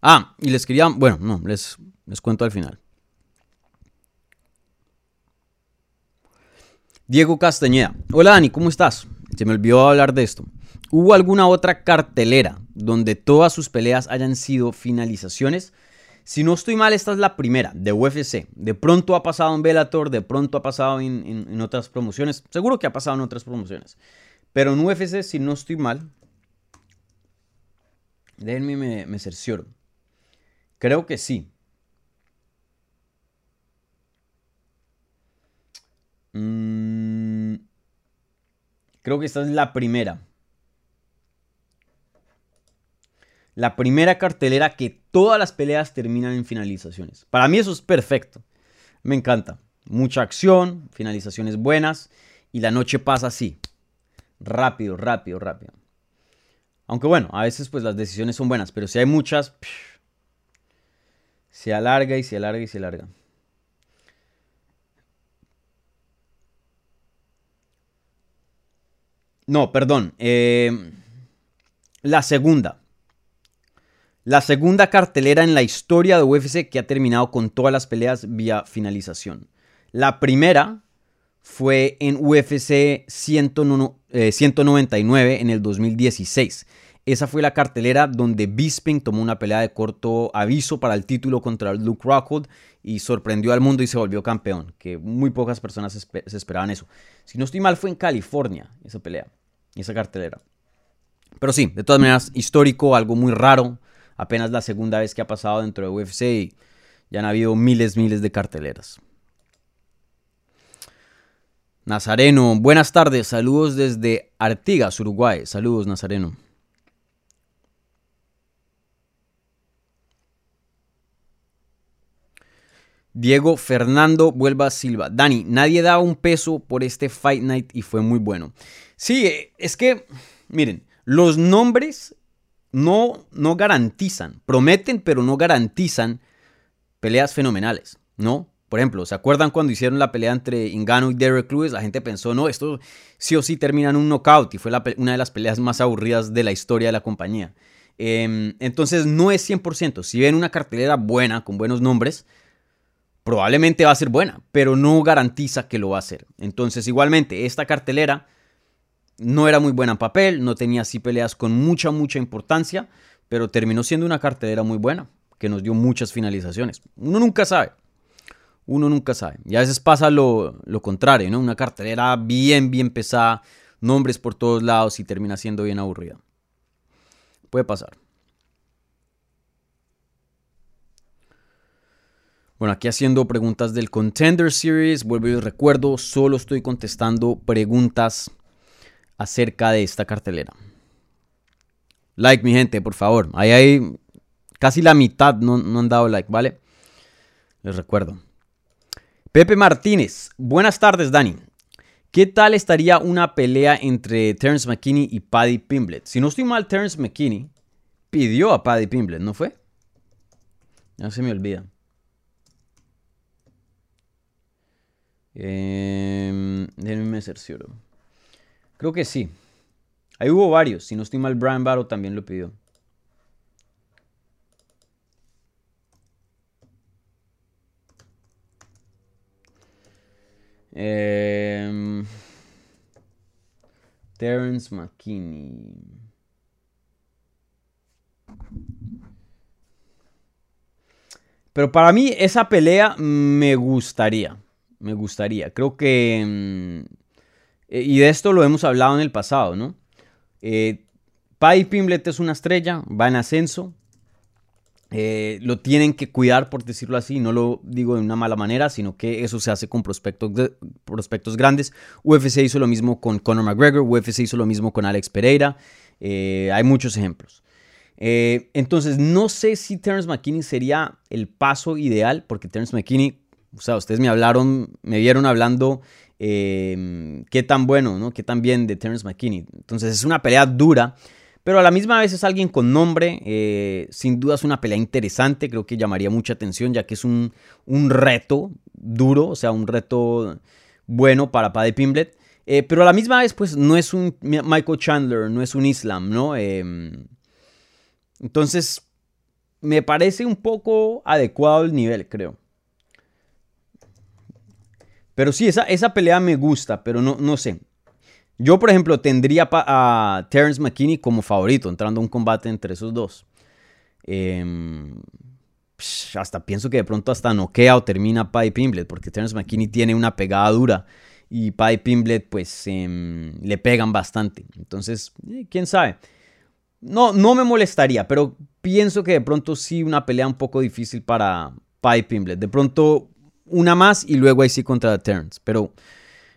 Ah, y les quería, bueno, no, les, les cuento al final. Diego Castañeda. Hola Dani, ¿cómo estás? Se me olvidó hablar de esto. ¿Hubo alguna otra cartelera donde todas sus peleas hayan sido finalizaciones? Si no estoy mal, esta es la primera de UFC. De pronto ha pasado en Bellator, de pronto ha pasado en, otras promociones. Seguro que ha pasado en otras promociones. Pero en UFC, si no estoy mal, déjenme me, me cercioro. Creo que sí. Mm, creo que esta es la primera. la primera cartelera que todas las peleas terminan en finalizaciones. Para mí eso es perfecto. Me encanta. Mucha acción, finalizaciones buenas y la noche pasa así. Rápido, rápido, rápido. Aunque bueno, a veces pues las decisiones son buenas, pero si hay muchas, se alarga y se alarga y se alarga. No, perdón. Eh, la segunda. La segunda cartelera en la historia de UFC que ha terminado con todas las peleas vía finalización. La primera fue en UFC 199 en el 2016. Esa fue la cartelera donde Bisping tomó una pelea de corto aviso para el título contra Luke Rockhold y sorprendió al mundo y se volvió campeón, que muy pocas personas se esperaban eso. Si no estoy mal, fue en California esa pelea, esa cartelera. Pero sí, de todas maneras, histórico, algo muy raro, apenas la segunda vez que ha pasado dentro de UFC y ya han habido miles, miles de carteleras. Nazareno, buenas tardes, saludos desde Artigas, Uruguay. Saludos, Nazareno. Diego Fernando Vuelva Silva. Dani, nadie da un peso por este Fight Night y fue muy bueno. Sí, es que, miren, los nombres no, no garantizan, prometen pero no garantizan peleas fenomenales, ¿no? Por ejemplo, ¿se acuerdan cuando hicieron la pelea entre Ingano y Derek Lewis? La gente pensó, no, esto sí o sí termina en un knockout y fue una de las peleas más aburridas de la historia de la compañía. Em, entonces no es 100%. Si ven una cartelera buena, con buenos nombres, probablemente va a ser buena, pero no garantiza que lo va a ser. Entonces igualmente, esta cartelera no era muy buena en papel, no tenía así peleas con mucha, mucha importancia, pero terminó siendo una cartelera muy buena, que nos dio muchas finalizaciones. Uno nunca sabe. Uno nunca sabe. Y a veces pasa lo, contrario, ¿no? Una cartelera bien, bien pesada, nombres por todos lados y termina siendo bien aburrida. Puede pasar. Bueno, aquí haciendo preguntas del Contender Series. Vuelvo y recuerdo, solo estoy contestando preguntas acerca de esta cartelera. Like, mi gente, por favor. Ahí hay casi la mitad no, han dado like, ¿vale? Les recuerdo. Pepe Martínez. Buenas tardes, Dani. ¿Qué tal estaría una pelea entre Terence McKinney y Paddy Pimblet? Si no estoy mal, Terence McKinney pidió a Paddy Pimblet, ¿no fue? Ya se me olvida. Eh, déjenme cercioro. Creo que sí. Ahí hubo varios. Si no estoy mal, Brian Battle también lo pidió. Eh, Terence McKinney. Pero para mí esa pelea me gustaría. Me gustaría. Creo que... Mm, y de esto lo hemos hablado en el pasado, ¿no? Eh, Paddy Pimblet es una estrella, va en ascenso. eh, lo tienen que cuidar, por decirlo así, no lo digo de una mala manera, sino que eso se hace con prospectos, prospectos grandes. UFC hizo lo mismo con Conor McGregor, UFC hizo lo mismo con Alex Pereira, eh, hay muchos ejemplos. Eh, entonces, no sé si Terence McKinney sería el paso ideal, porque Terence McKinney, o sea, ustedes me hablaron, me vieron hablando qué tan bueno, ¿no? Qué tan bien de Terence McKinney. Entonces, es una pelea dura. Pero a la misma vez es alguien con nombre, eh, sin duda es una pelea interesante, creo que llamaría mucha atención ya que es un, reto duro, o sea, un reto bueno para Paddy Pimblet. Eh, pero a la misma vez, pues no es un Michael Chandler, no es un Islam, ¿no? Em, entonces, me parece un poco adecuado el nivel, creo. Pero sí, esa, esa pelea me gusta, pero no, no sé. Yo, por ejemplo, tendría a Terence McKinney como favorito, entrando a un combate entre esos dos. Em, hasta pienso que de pronto hasta noquea o termina Paddy Pimblet, porque Terence McKinney tiene una pegada dura y Paddy Pimblet pues em, le pegan bastante. Entonces, eh, quién sabe. No, no me molestaría, pero pienso que de pronto sí una pelea un poco difícil para Paddy Pimblet. De pronto una más y luego ahí sí contra Terence. Pero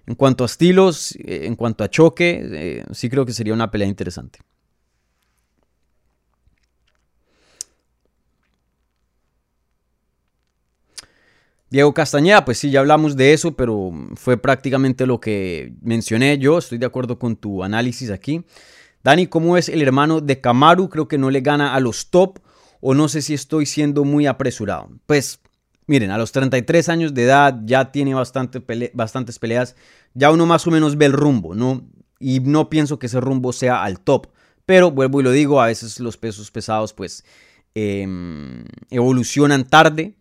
en cuanto a estilos, eh, en cuanto a choque, eh, sí creo que sería una pelea interesante. Diego Castañeda, pues sí, ya hablamos de eso, pero fue prácticamente lo que mencioné yo. Estoy de acuerdo con tu análisis aquí. Dani, ¿cómo es el hermano de Kamaru? Creo que no le gana a los top o no sé si estoy siendo muy apresurado. Pues Miren, a los 33 años de edad ya tiene bastante bastantes peleas, ya uno más o menos ve el rumbo, ¿no? Y no pienso que ese rumbo sea al top. Pero vuelvo y lo digo, a veces los pesos pesados pues em, evolucionan tarde.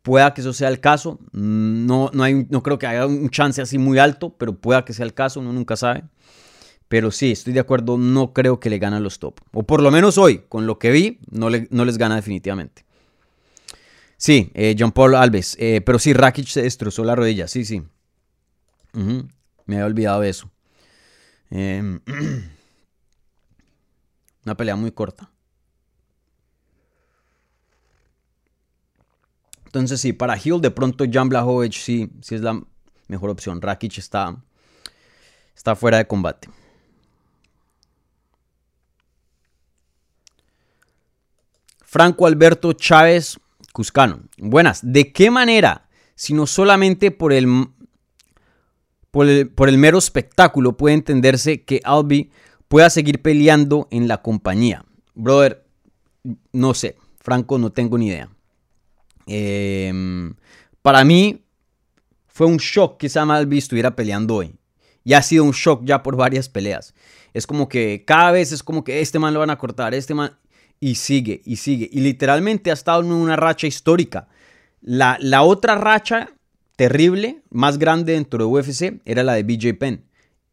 Pueda que eso sea el caso. No, no, hay, no creo que haya un chance así muy alto, pero pueda que sea el caso, uno nunca sabe. Pero sí, estoy de acuerdo, no creo que le gane los top. O por lo menos hoy, con lo que vi, no les gana definitivamente. Sí, eh, John Paul Alves. Eh, pero sí, Rakic se destrozó la rodilla. Sí, sí. Me había olvidado de eso. Em, una pelea muy corta. Entonces sí, para Hill de pronto Jan Blahovic sí, sí es la mejor opción. Rakic está, está fuera de combate. Franco Alberto Chávez Cuscano. Buenas. ¿De qué manera, si no solamente por el, por el, mero espectáculo, puede entenderse que Albi pueda seguir peleando en la compañía? Brother, no sé. Franco, no tengo ni idea. Em, para mí fue un shock que Sam Albi estuviera peleando hoy. Y ha sido un shock ya por varias peleas. Es como que cada vez es como que este man lo van a cortar, este man y sigue y sigue. Y literalmente ha estado en una racha histórica. La, la otra racha terrible, más grande dentro de UFC, era la de BJ Penn.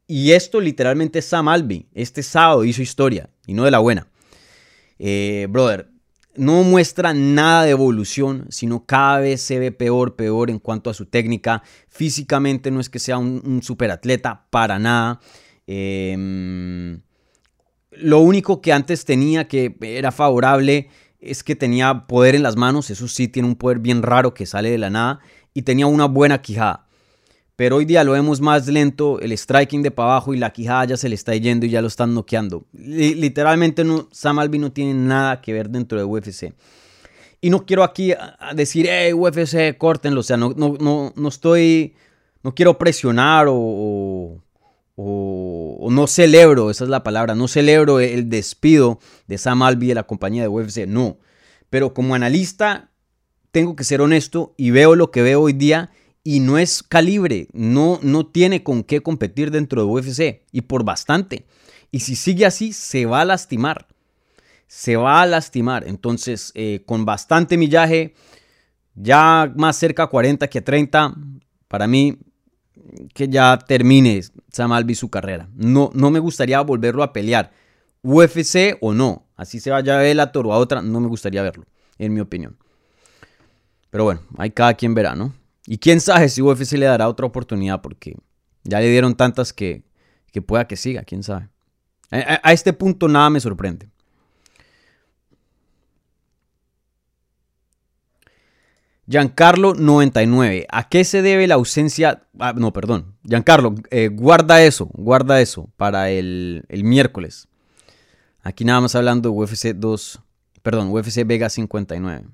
Y esto literalmente es Sam Albi. Este sábado hizo historia y no de la buena. Eh, brother, no muestra nada de evolución, sino cada vez se ve peor, peor en cuanto a su técnica. Físicamente no es que sea un, un superatleta para nada. Eh, lo único que antes tenía que era favorable es que tenía poder en las manos, eso sí tiene un poder bien raro que sale de la nada y tenía una buena quijada. Pero hoy día lo vemos más lento, el striking de para abajo y la quijada ya se le está yendo y ya lo están noqueando. literalmente no, Sam Alvin no tiene nada que ver dentro de UFC. Y no quiero aquí decir, hey, UFC, córtenlo. O sea, no, no, no, no estoy, no quiero presionar o o, no celebro, esa es la palabra, no celebro el despido de Sam Alvey de la compañía de UFC, no. Pero como analista tengo que ser honesto y veo lo que veo hoy día y no es calibre, no, no tiene con qué competir dentro de UFC y por bastante. Y si sigue así, se va a lastimar. Se va a lastimar. Entonces, eh, con bastante millaje, ya más cerca a 40 que a 30, para mí que ya termine Sam Alvey su carrera. No, no me gustaría volverlo a pelear. UFC o no. Así se vaya a Bellator o a otra, no me gustaría verlo, en mi opinión. Pero bueno, hay cada quien verá, ¿no? Y quién sabe si UFC le dará otra oportunidad, porque ya le dieron tantas que, que pueda que siga, quién sabe. a este punto nada me sorprende. Giancarlo 99. ¿A qué se debe la ausencia? Ah, no, perdón. Giancarlo, eh, guarda eso, guarda eso para el, el, miércoles. Aquí nada más hablando de UFC 2, perdón, UFC Vega 59.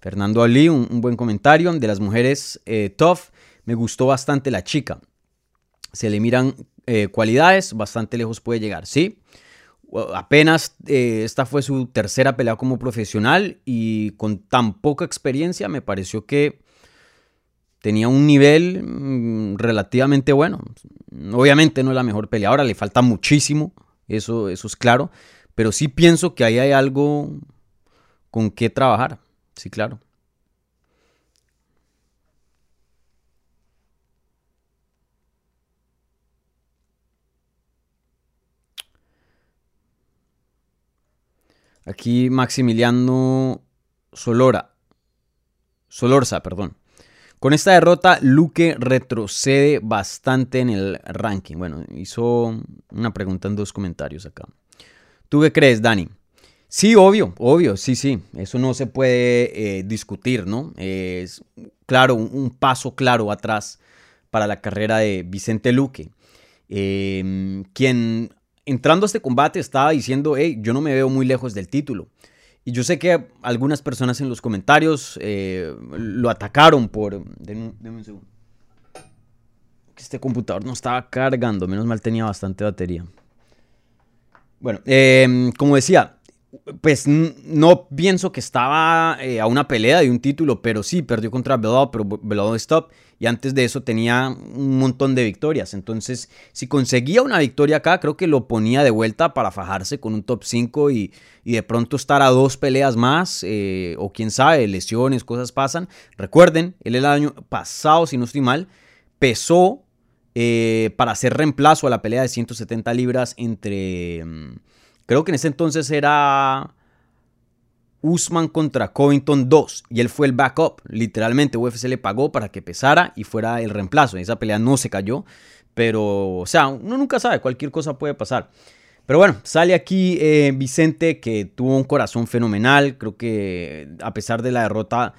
Fernando Ali, un, buen comentario. De las mujeres eh, tough, me gustó bastante la chica. Se le miran eh, cualidades, bastante lejos puede llegar, ¿sí? Apenas eh, esta fue su tercera pelea como profesional y con tan poca experiencia me pareció que tenía un nivel mm, relativamente bueno. Obviamente no es la mejor peleadora, le falta muchísimo, eso, eso es claro, pero sí pienso que ahí hay algo con qué trabajar, sí, claro. Aquí Maximiliano Solora. Solorza, perdón. Con esta derrota, Luque retrocede bastante en el ranking. Bueno, hizo una pregunta en dos comentarios acá. ¿Tú qué crees, Dani? Sí, obvio, obvio, sí, sí. Eso no se puede eh, discutir, ¿no? Es, claro, un, paso claro atrás para la carrera de Vicente Luque. Eh, quien entrando a este combate estaba diciendo, hey, yo no me veo muy lejos del título. Y yo sé que algunas personas en los comentarios eh, lo atacaron por... Denme, un segundo. Este computador no estaba cargando, menos mal tenía bastante batería. Bueno, em, como decía, pues no pienso que estaba eh, a una pelea de un título, pero sí, perdió contra Belado, pero Belado stop. Y antes de eso tenía un montón de victorias. Entonces, si conseguía una victoria acá, creo que lo ponía de vuelta para fajarse con un top 5 y, de pronto estar a dos peleas más. Eh, o quién sabe, lesiones, cosas pasan. Recuerden, él el año pasado, si no estoy mal, pesó eh, para hacer reemplazo a la pelea de 170 libras entre... Mm, Creo que en ese entonces era Usman contra Covington 2 y él fue el backup. Literalmente UFC le pagó para que pesara y fuera el reemplazo. Esa pelea no se cayó, pero o sea, uno nunca sabe, cualquier cosa puede pasar. Pero bueno, sale aquí eh, Vicente que tuvo un corazón fenomenal. Creo que a pesar de la derrota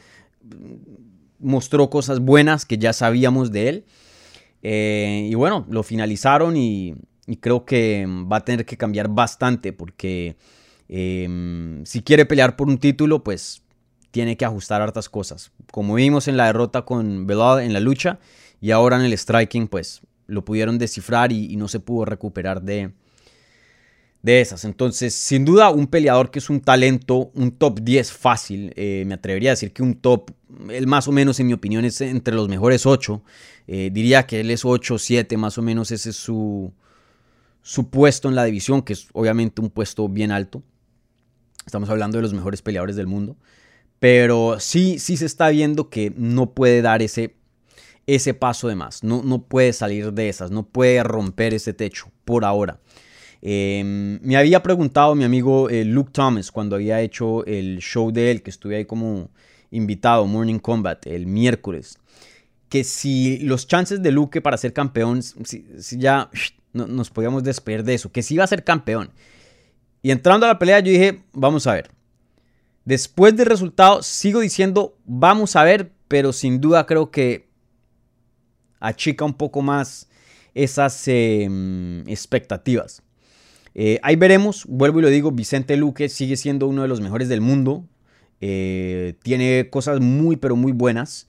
mostró cosas buenas que ya sabíamos de él. Eh, y bueno, lo finalizaron y creo que va a tener que cambiar bastante porque em, si quiere pelear por un título, pues tiene que ajustar hartas cosas. Como vimos en la derrota con Belal en la lucha y ahora en el striking, pues lo pudieron descifrar y, no se pudo recuperar de, de esas. Entonces, sin duda, un peleador que es un talento, un top 10 fácil. Eh, me atrevería a decir que un top, él más o menos, en mi opinión, es entre los mejores 8. Eh, diría que él es 8 7, más o menos, ese es su, su puesto en la división, que es obviamente un puesto bien alto. Estamos hablando de los mejores peleadores del mundo. Pero sí, sí se está viendo que no puede dar ese, ese paso de más. No, no puede salir de esas. No puede romper ese techo por ahora. Em, me había preguntado mi amigo eh, Luke Thomas cuando había hecho el show de él, que estuve ahí como invitado, Morning Combat, el miércoles, que si los chances de Luke para ser campeón, si ya no, nos podíamos despedir de eso, que sí iba a ser campeón. Y entrando a la pelea yo dije, vamos a ver. Después del resultado sigo diciendo, vamos a ver, pero sin duda creo que achica un poco más esas em, expectativas. Eh, ahí veremos, vuelvo y lo digo, Vicente Luque sigue siendo uno de los mejores del mundo. Eh, tiene cosas muy, pero muy buenas.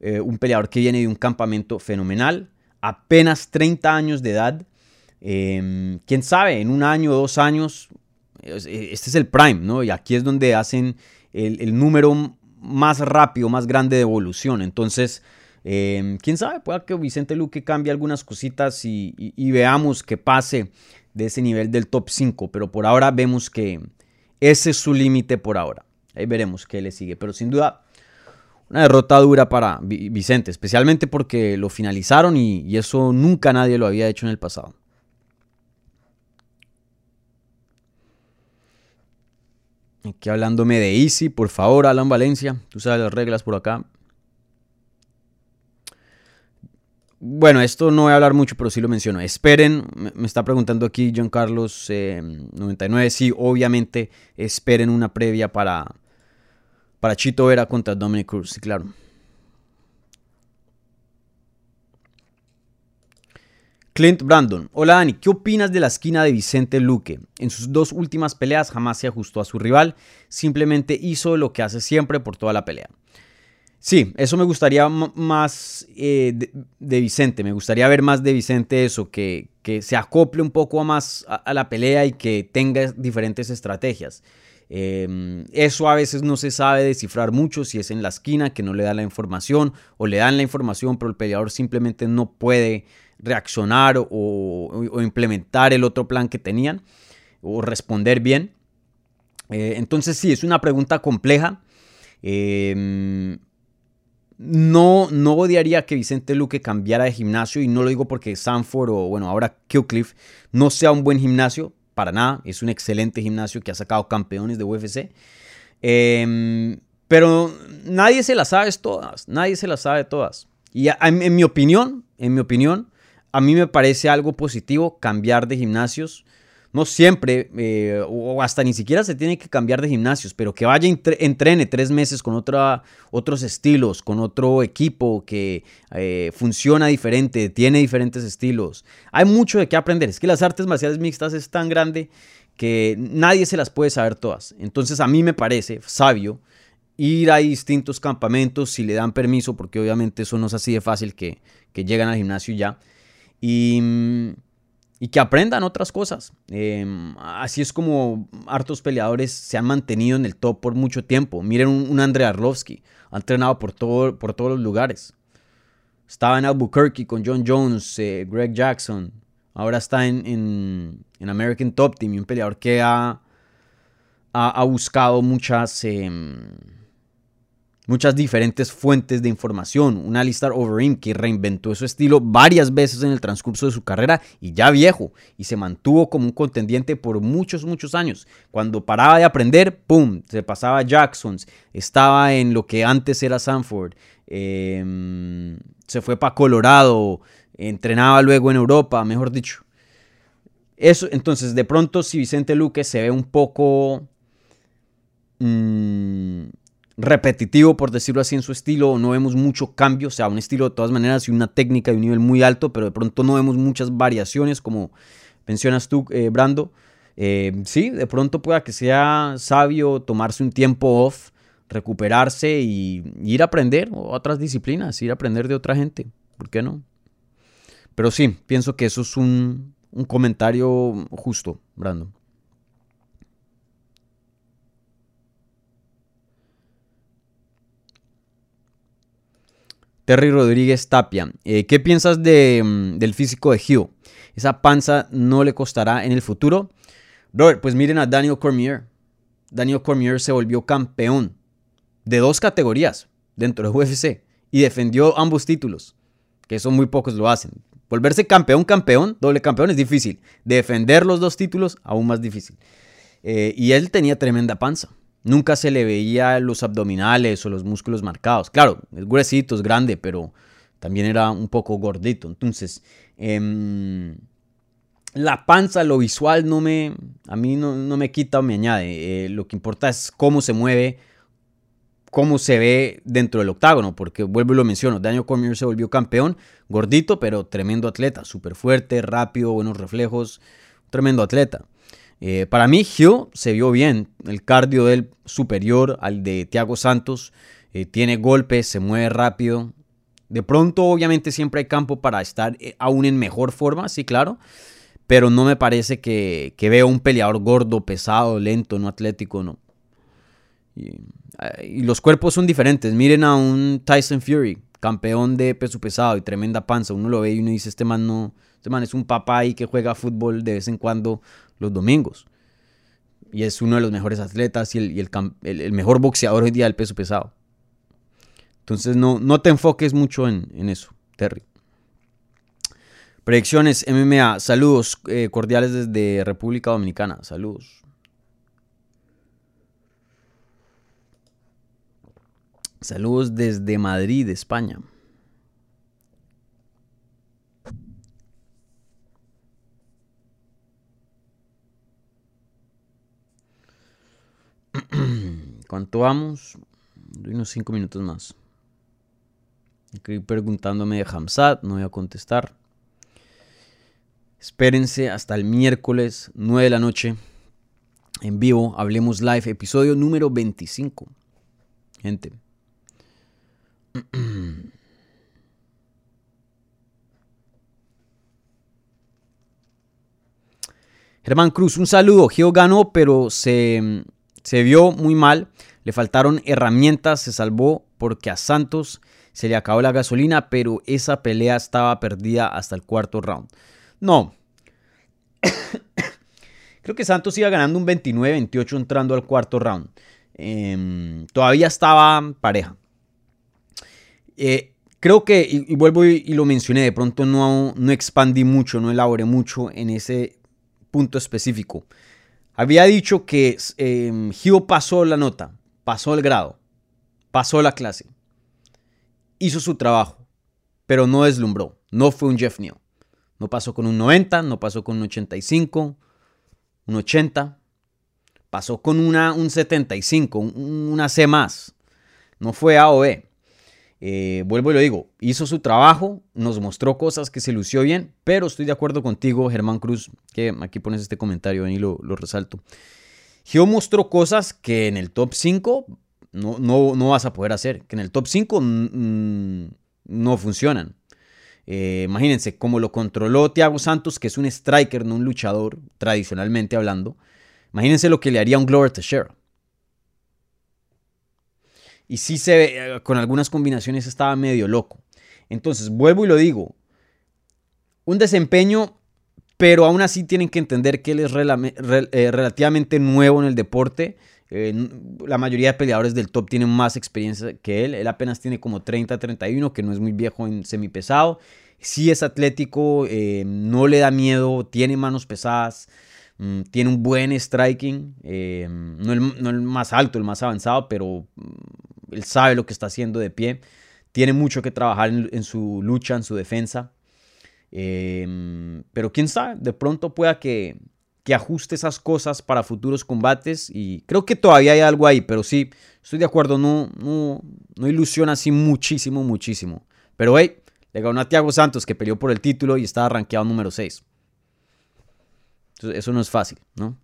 Eh, un peleador que viene de un campamento fenomenal. Apenas 30 años de edad. Em, quién sabe, en un año o dos años, este es el prime, ¿no? Y aquí es donde hacen el, número más rápido, más grande de evolución. Entonces, em, quién sabe, pueda que Vicente Luque cambie algunas cositas y, y veamos que pase de ese nivel del top 5. Pero por ahora vemos que ese es su límite por ahora. Ahí veremos qué le sigue. Pero sin duda, una derrota dura para Vicente, especialmente porque lo finalizaron y eso nunca nadie lo había hecho en el pasado. Aquí hablándome de Easy, por favor, Alan Valencia. Tú sabes las reglas por acá. bueno, esto no voy a hablar mucho, pero sí lo menciono. Esperen, me está preguntando aquí John Carlos 99. Sí, obviamente esperen una previa para, para Chito Vera contra Dominic Cruz, sí, claro. Clint Brandon. Hola Dani, ¿qué opinas de la esquina de Vicente Luque? En sus dos últimas peleas jamás se ajustó a su rival, simplemente hizo lo que hace siempre por toda la pelea. Sí, eso me gustaría más eh, de, Vicente, me gustaría ver más de Vicente eso, que, que se acople un poco más a, la pelea y que tenga diferentes estrategias. Em, eso a veces no se sabe descifrar mucho si es en la esquina que no le da la información o le dan la información pero el peleador simplemente no puede reaccionar o, implementar el otro plan que tenían o responder bien. Eh, entonces sí, es una pregunta compleja. Em, no, no odiaría que Vicente Luque cambiara de gimnasio y no lo digo porque Sanford o bueno, ahora Killcliff no sea un buen gimnasio, para nada, es un excelente gimnasio que ha sacado campeones de UFC. Em, pero nadie se las sabe todas, nadie se las sabe todas. Y en mi opinión, en mi opinión, a mí me parece algo positivo cambiar de gimnasios. No siempre, eh, o hasta ni siquiera se tiene que cambiar de gimnasios, pero que vaya, entrene tres meses con otra, otros estilos, con otro equipo que eh, funciona diferente, tiene diferentes estilos. Hay mucho de qué aprender. Es que las artes marciales mixtas es tan grande que nadie se las puede saber todas. Entonces a mí me parece sabio ir a distintos campamentos si le dan permiso, porque obviamente eso no es así de fácil que, que llegan al gimnasio ya y, que aprendan otras cosas. Em, así es como hartos peleadores se han mantenido en el top por mucho tiempo. Miren un, Andrei Arlovsky, ha entrenado por, todo, por todos los lugares. Estaba en Albuquerque con John Jones, eh, Greg Jackson. Ahora está en, American Top Team, un peleador que ha, ha, buscado muchas... Em, muchas diferentes fuentes de información. Una lista Overeem que reinventó su estilo varias veces en el transcurso de su carrera y ya viejo, y se mantuvo como un contendiente por muchos, muchos años. Cuando paraba de aprender, ¡pum! Se pasaba a Jacksons, estaba en lo que antes era Sanford, em, se fue para Colorado, entrenaba luego en Europa, mejor dicho. Eso, entonces, de pronto, si Vicente Luque se ve un poco... Mmm, repetitivo, por decirlo así, en su estilo. No vemos mucho cambio, o sea, un estilo de todas maneras y una técnica de un nivel muy alto, pero de pronto no vemos muchas variaciones, como mencionas tú, eh, Brando. Eh, sí, de pronto pueda que sea sabio tomarse un tiempo off, recuperarse y ir a aprender otras disciplinas, ir a aprender de otra gente. ¿Por qué no? Pero sí, pienso que eso es un, un comentario justo, Brando. Terry Rodríguez Tapia. Eh, ¿Qué piensas de, mm, del físico de Hugh? ¿Esa panza no le costará en el futuro? Robert, pues miren a Daniel Cormier. Daniel Cormier se volvió campeón de dos categorías dentro de UFC y defendió ambos títulos, que eso muy pocos lo hacen. Volverse campeón, campeón, doble campeón es difícil. Defender los dos títulos, aún más difícil. Eh, y él tenía tremenda panza. Nunca se le veía los abdominales o los músculos marcados. Claro, es gruesito, es grande, pero también era un poco gordito. Entonces, em, la panza, lo visual, no me, a mí no, me quita o me añade. Eh, lo que importa es cómo se mueve, cómo se ve dentro del octágono, porque vuelvo y lo menciono, Daniel Cormier se volvió campeón, gordito, pero tremendo atleta, súper fuerte, rápido, buenos reflejos, tremendo atleta. Eh, para mí, Hugh se vio bien. El cardio del superior al de Thiago Santos. Eh, tiene golpes, se mueve rápido. De pronto, obviamente, siempre hay campo para estar eh, aún en mejor forma, sí, claro. Pero no me parece que, que veo un peleador gordo, pesado, lento, no atlético, no. Y, y, los cuerpos son diferentes. Miren a un Tyson Fury, campeón de peso pesado y tremenda panza. Uno lo ve y uno dice, este man no, este man es un papá ahí que juega fútbol de vez en cuando los domingos. Y es uno de los mejores atletas y el, mejor boxeador hoy día del peso pesado. Entonces no, no te enfoques mucho en, eso, Terry. Predicciones MMA. Saludos eh, cordiales desde República Dominicana. Saludos. Saludos desde Madrid, España. ¿Cuánto vamos? Doy unos 5 minutos más. Estoy preguntándome de Hamzat, no voy a contestar. Espérense hasta el miércoles 9 de la noche en vivo, Hablemos Live, episodio número 25. Gente. Germán Cruz, un saludo. Gio ganó, pero se, se vio muy mal. Le faltaron herramientas, se salvó porque a Santos se le acabó la gasolina, pero esa pelea estaba perdida hasta el cuarto round. No. Creo que Santos iba ganando un 29-28 entrando al cuarto round. Em, todavía estaba pareja. Eh, creo que, y, vuelvo y, lo mencioné, de pronto no, no expandí mucho, no elaboré mucho en ese punto específico. Había dicho que eh, Gio pasó la nota, pasó el grado, pasó la clase, hizo su trabajo, pero no deslumbró, no fue un Jeff Neal. No pasó con un 90, no pasó con un 85, un 80, pasó con una, un 75, una C más. No fue A o B. Eh, vuelvo y lo digo, hizo su trabajo, nos mostró cosas que se lució bien, pero estoy de acuerdo contigo, Germán Cruz, que aquí pones este comentario y lo, lo resalto. Gio mostró cosas que en el top 5 no, no, vas a poder hacer, que en el top 5 no funcionan. Eh, imagínense cómo lo controló Thiago Santos, que es un striker, no un luchador, tradicionalmente hablando. Imagínense lo que le haría un Glover Teixeira. Y sí se ve, eh, con algunas combinaciones estaba medio loco. Entonces, vuelvo y lo digo. Un desempeño, pero aún así tienen que entender que él es eh, relativamente nuevo en el deporte. la mayoría de peleadores del top tienen más experiencia que él. Él apenas tiene como 30, 31, que no es muy viejo en semipesado. Sí es atlético, eh, no le da miedo, tiene manos pesadas, mm, tiene un buen striking. no, el, no, el, más alto, el más avanzado, pero él sabe lo que está haciendo de pie. Tiene mucho que trabajar en, su lucha, en su defensa. Em, pero quién sabe, de pronto pueda que, que ajuste esas cosas para futuros combates. Y creo que todavía hay algo ahí, pero sí, estoy de acuerdo, no, no, no ilusiona así muchísimo, muchísimo. Pero hey, le ganó a Thiago Santos que peleó por el título y estaba rankeado número 6. Entonces, eso no es fácil, ¿no?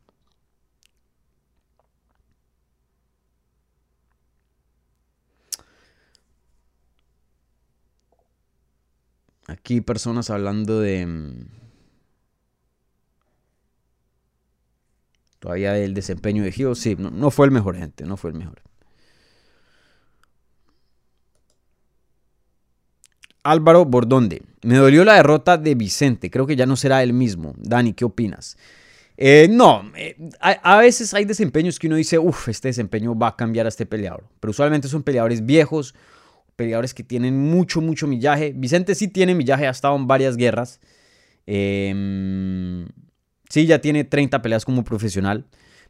Aquí personas hablando de... Mm, todavía del desempeño de Gio. Sí, no, fue el mejor, gente. No fue el mejor. Álvaro Bordonde. Me dolió la derrota de Vicente. Creo que ya no será el mismo. Dani, ¿qué opinas? Eh, no, eh, a, veces hay desempeños que uno dice, uff, este desempeño va a cambiar a este peleador. Pero usualmente son peleadores viejos peleadores que tienen mucho, mucho millaje. Vicente sí tiene millaje, ha estado en varias guerras. Em, sí, ya tiene 30 peleas como profesional,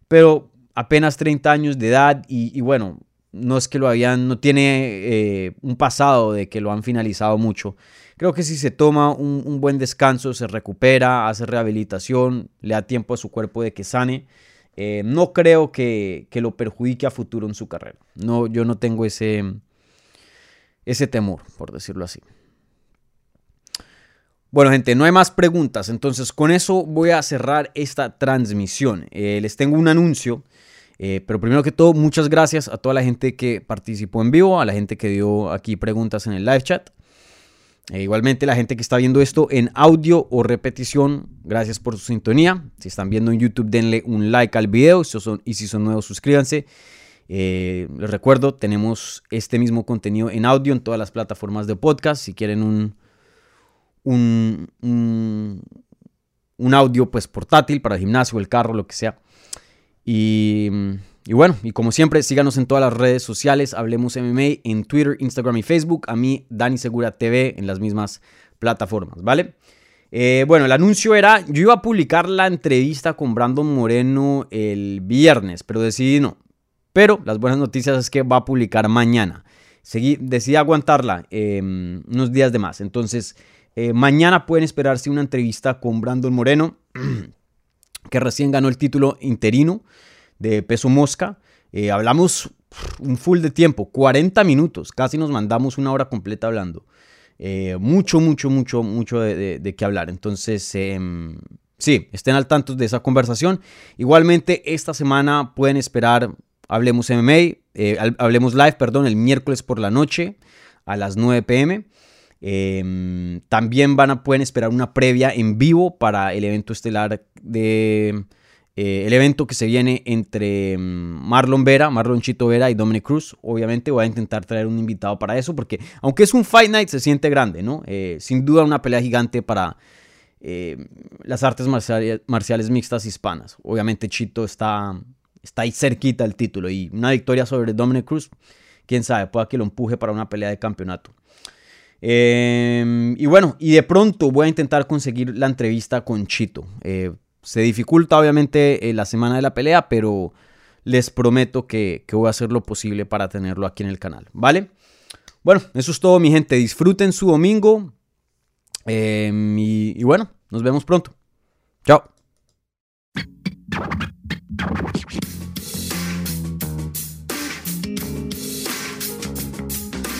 pero apenas 30 años de edad y, bueno, no es que lo habían, no tiene eh, un pasado de que lo han finalizado mucho. Creo que si se toma un, buen descanso, se recupera, hace rehabilitación, le da tiempo a su cuerpo de que sane, eh, no creo que, que, lo perjudique a futuro en su carrera. No, yo no tengo ese, ese temor, por decirlo así. Bueno, gente, no hay más preguntas. Entonces, con eso voy a cerrar esta transmisión. Eh, les tengo un anuncio. Eh, pero primero que todo, muchas gracias a toda la gente que participó en vivo, a la gente que dio aquí preguntas en el live chat. E igualmente, la gente que está viendo esto en audio o repetición, gracias por su sintonía. Si están viendo en YouTube, denle un like al video. y si son nuevos, suscríbanse. Eh, les recuerdo, tenemos este mismo contenido en audio en todas las plataformas de podcast. Si quieren un, un, audio pues portátil para el gimnasio, el carro, lo que sea. Y, y, bueno, y como siempre, síganos en todas las redes sociales. Hablemos MMA en Twitter, Instagram y Facebook. A mí, Dani Segura TV en las mismas plataformas, ¿vale? Eh, bueno, el anuncio era, yo iba a publicar la entrevista con Brandon Moreno el viernes, pero decidí no. Pero las buenas noticias es que va a publicar mañana. Seguí, decidí aguantarla em, unos días de más. Entonces, eh, mañana pueden esperarse una entrevista con Brandon Moreno, que recién ganó el título interino de peso mosca. Eh, hablamos un full de tiempo, 40 minutos, casi nos mandamos una hora completa hablando. Eh, mucho, mucho, mucho, mucho de, de, qué hablar. Entonces, em, sí, estén al tanto de esa conversación. Igualmente, esta semana pueden esperar Hablemos MMA, eh, Hablemos Live, perdón, el miércoles por la noche a las 9 pm. Em, también van a, pueden esperar una previa en vivo para el evento estelar de eh, el evento que se viene entre em, Marlon Vera, Marlon Chito Vera y Dominic Cruz. Obviamente voy a intentar traer un invitado para eso porque aunque es un Fight Night se siente grande, ¿no? Eh, sin duda una pelea gigante para las artes marciales, marciales mixtas hispanas. Obviamente Chito está está ahí cerquita el título. Y una victoria sobre Dominic Cruz, quién sabe, pueda que lo empuje para una pelea de campeonato. Em, y bueno, y de pronto voy a intentar conseguir la entrevista con Chito. Eh, se dificulta obviamente eh, la semana de la pelea, pero les prometo que, voy a hacer lo posible para tenerlo aquí en el canal, ¿vale? Bueno, eso es todo mi gente. Disfruten su domingo. Em, y bueno, nos vemos pronto. Chao.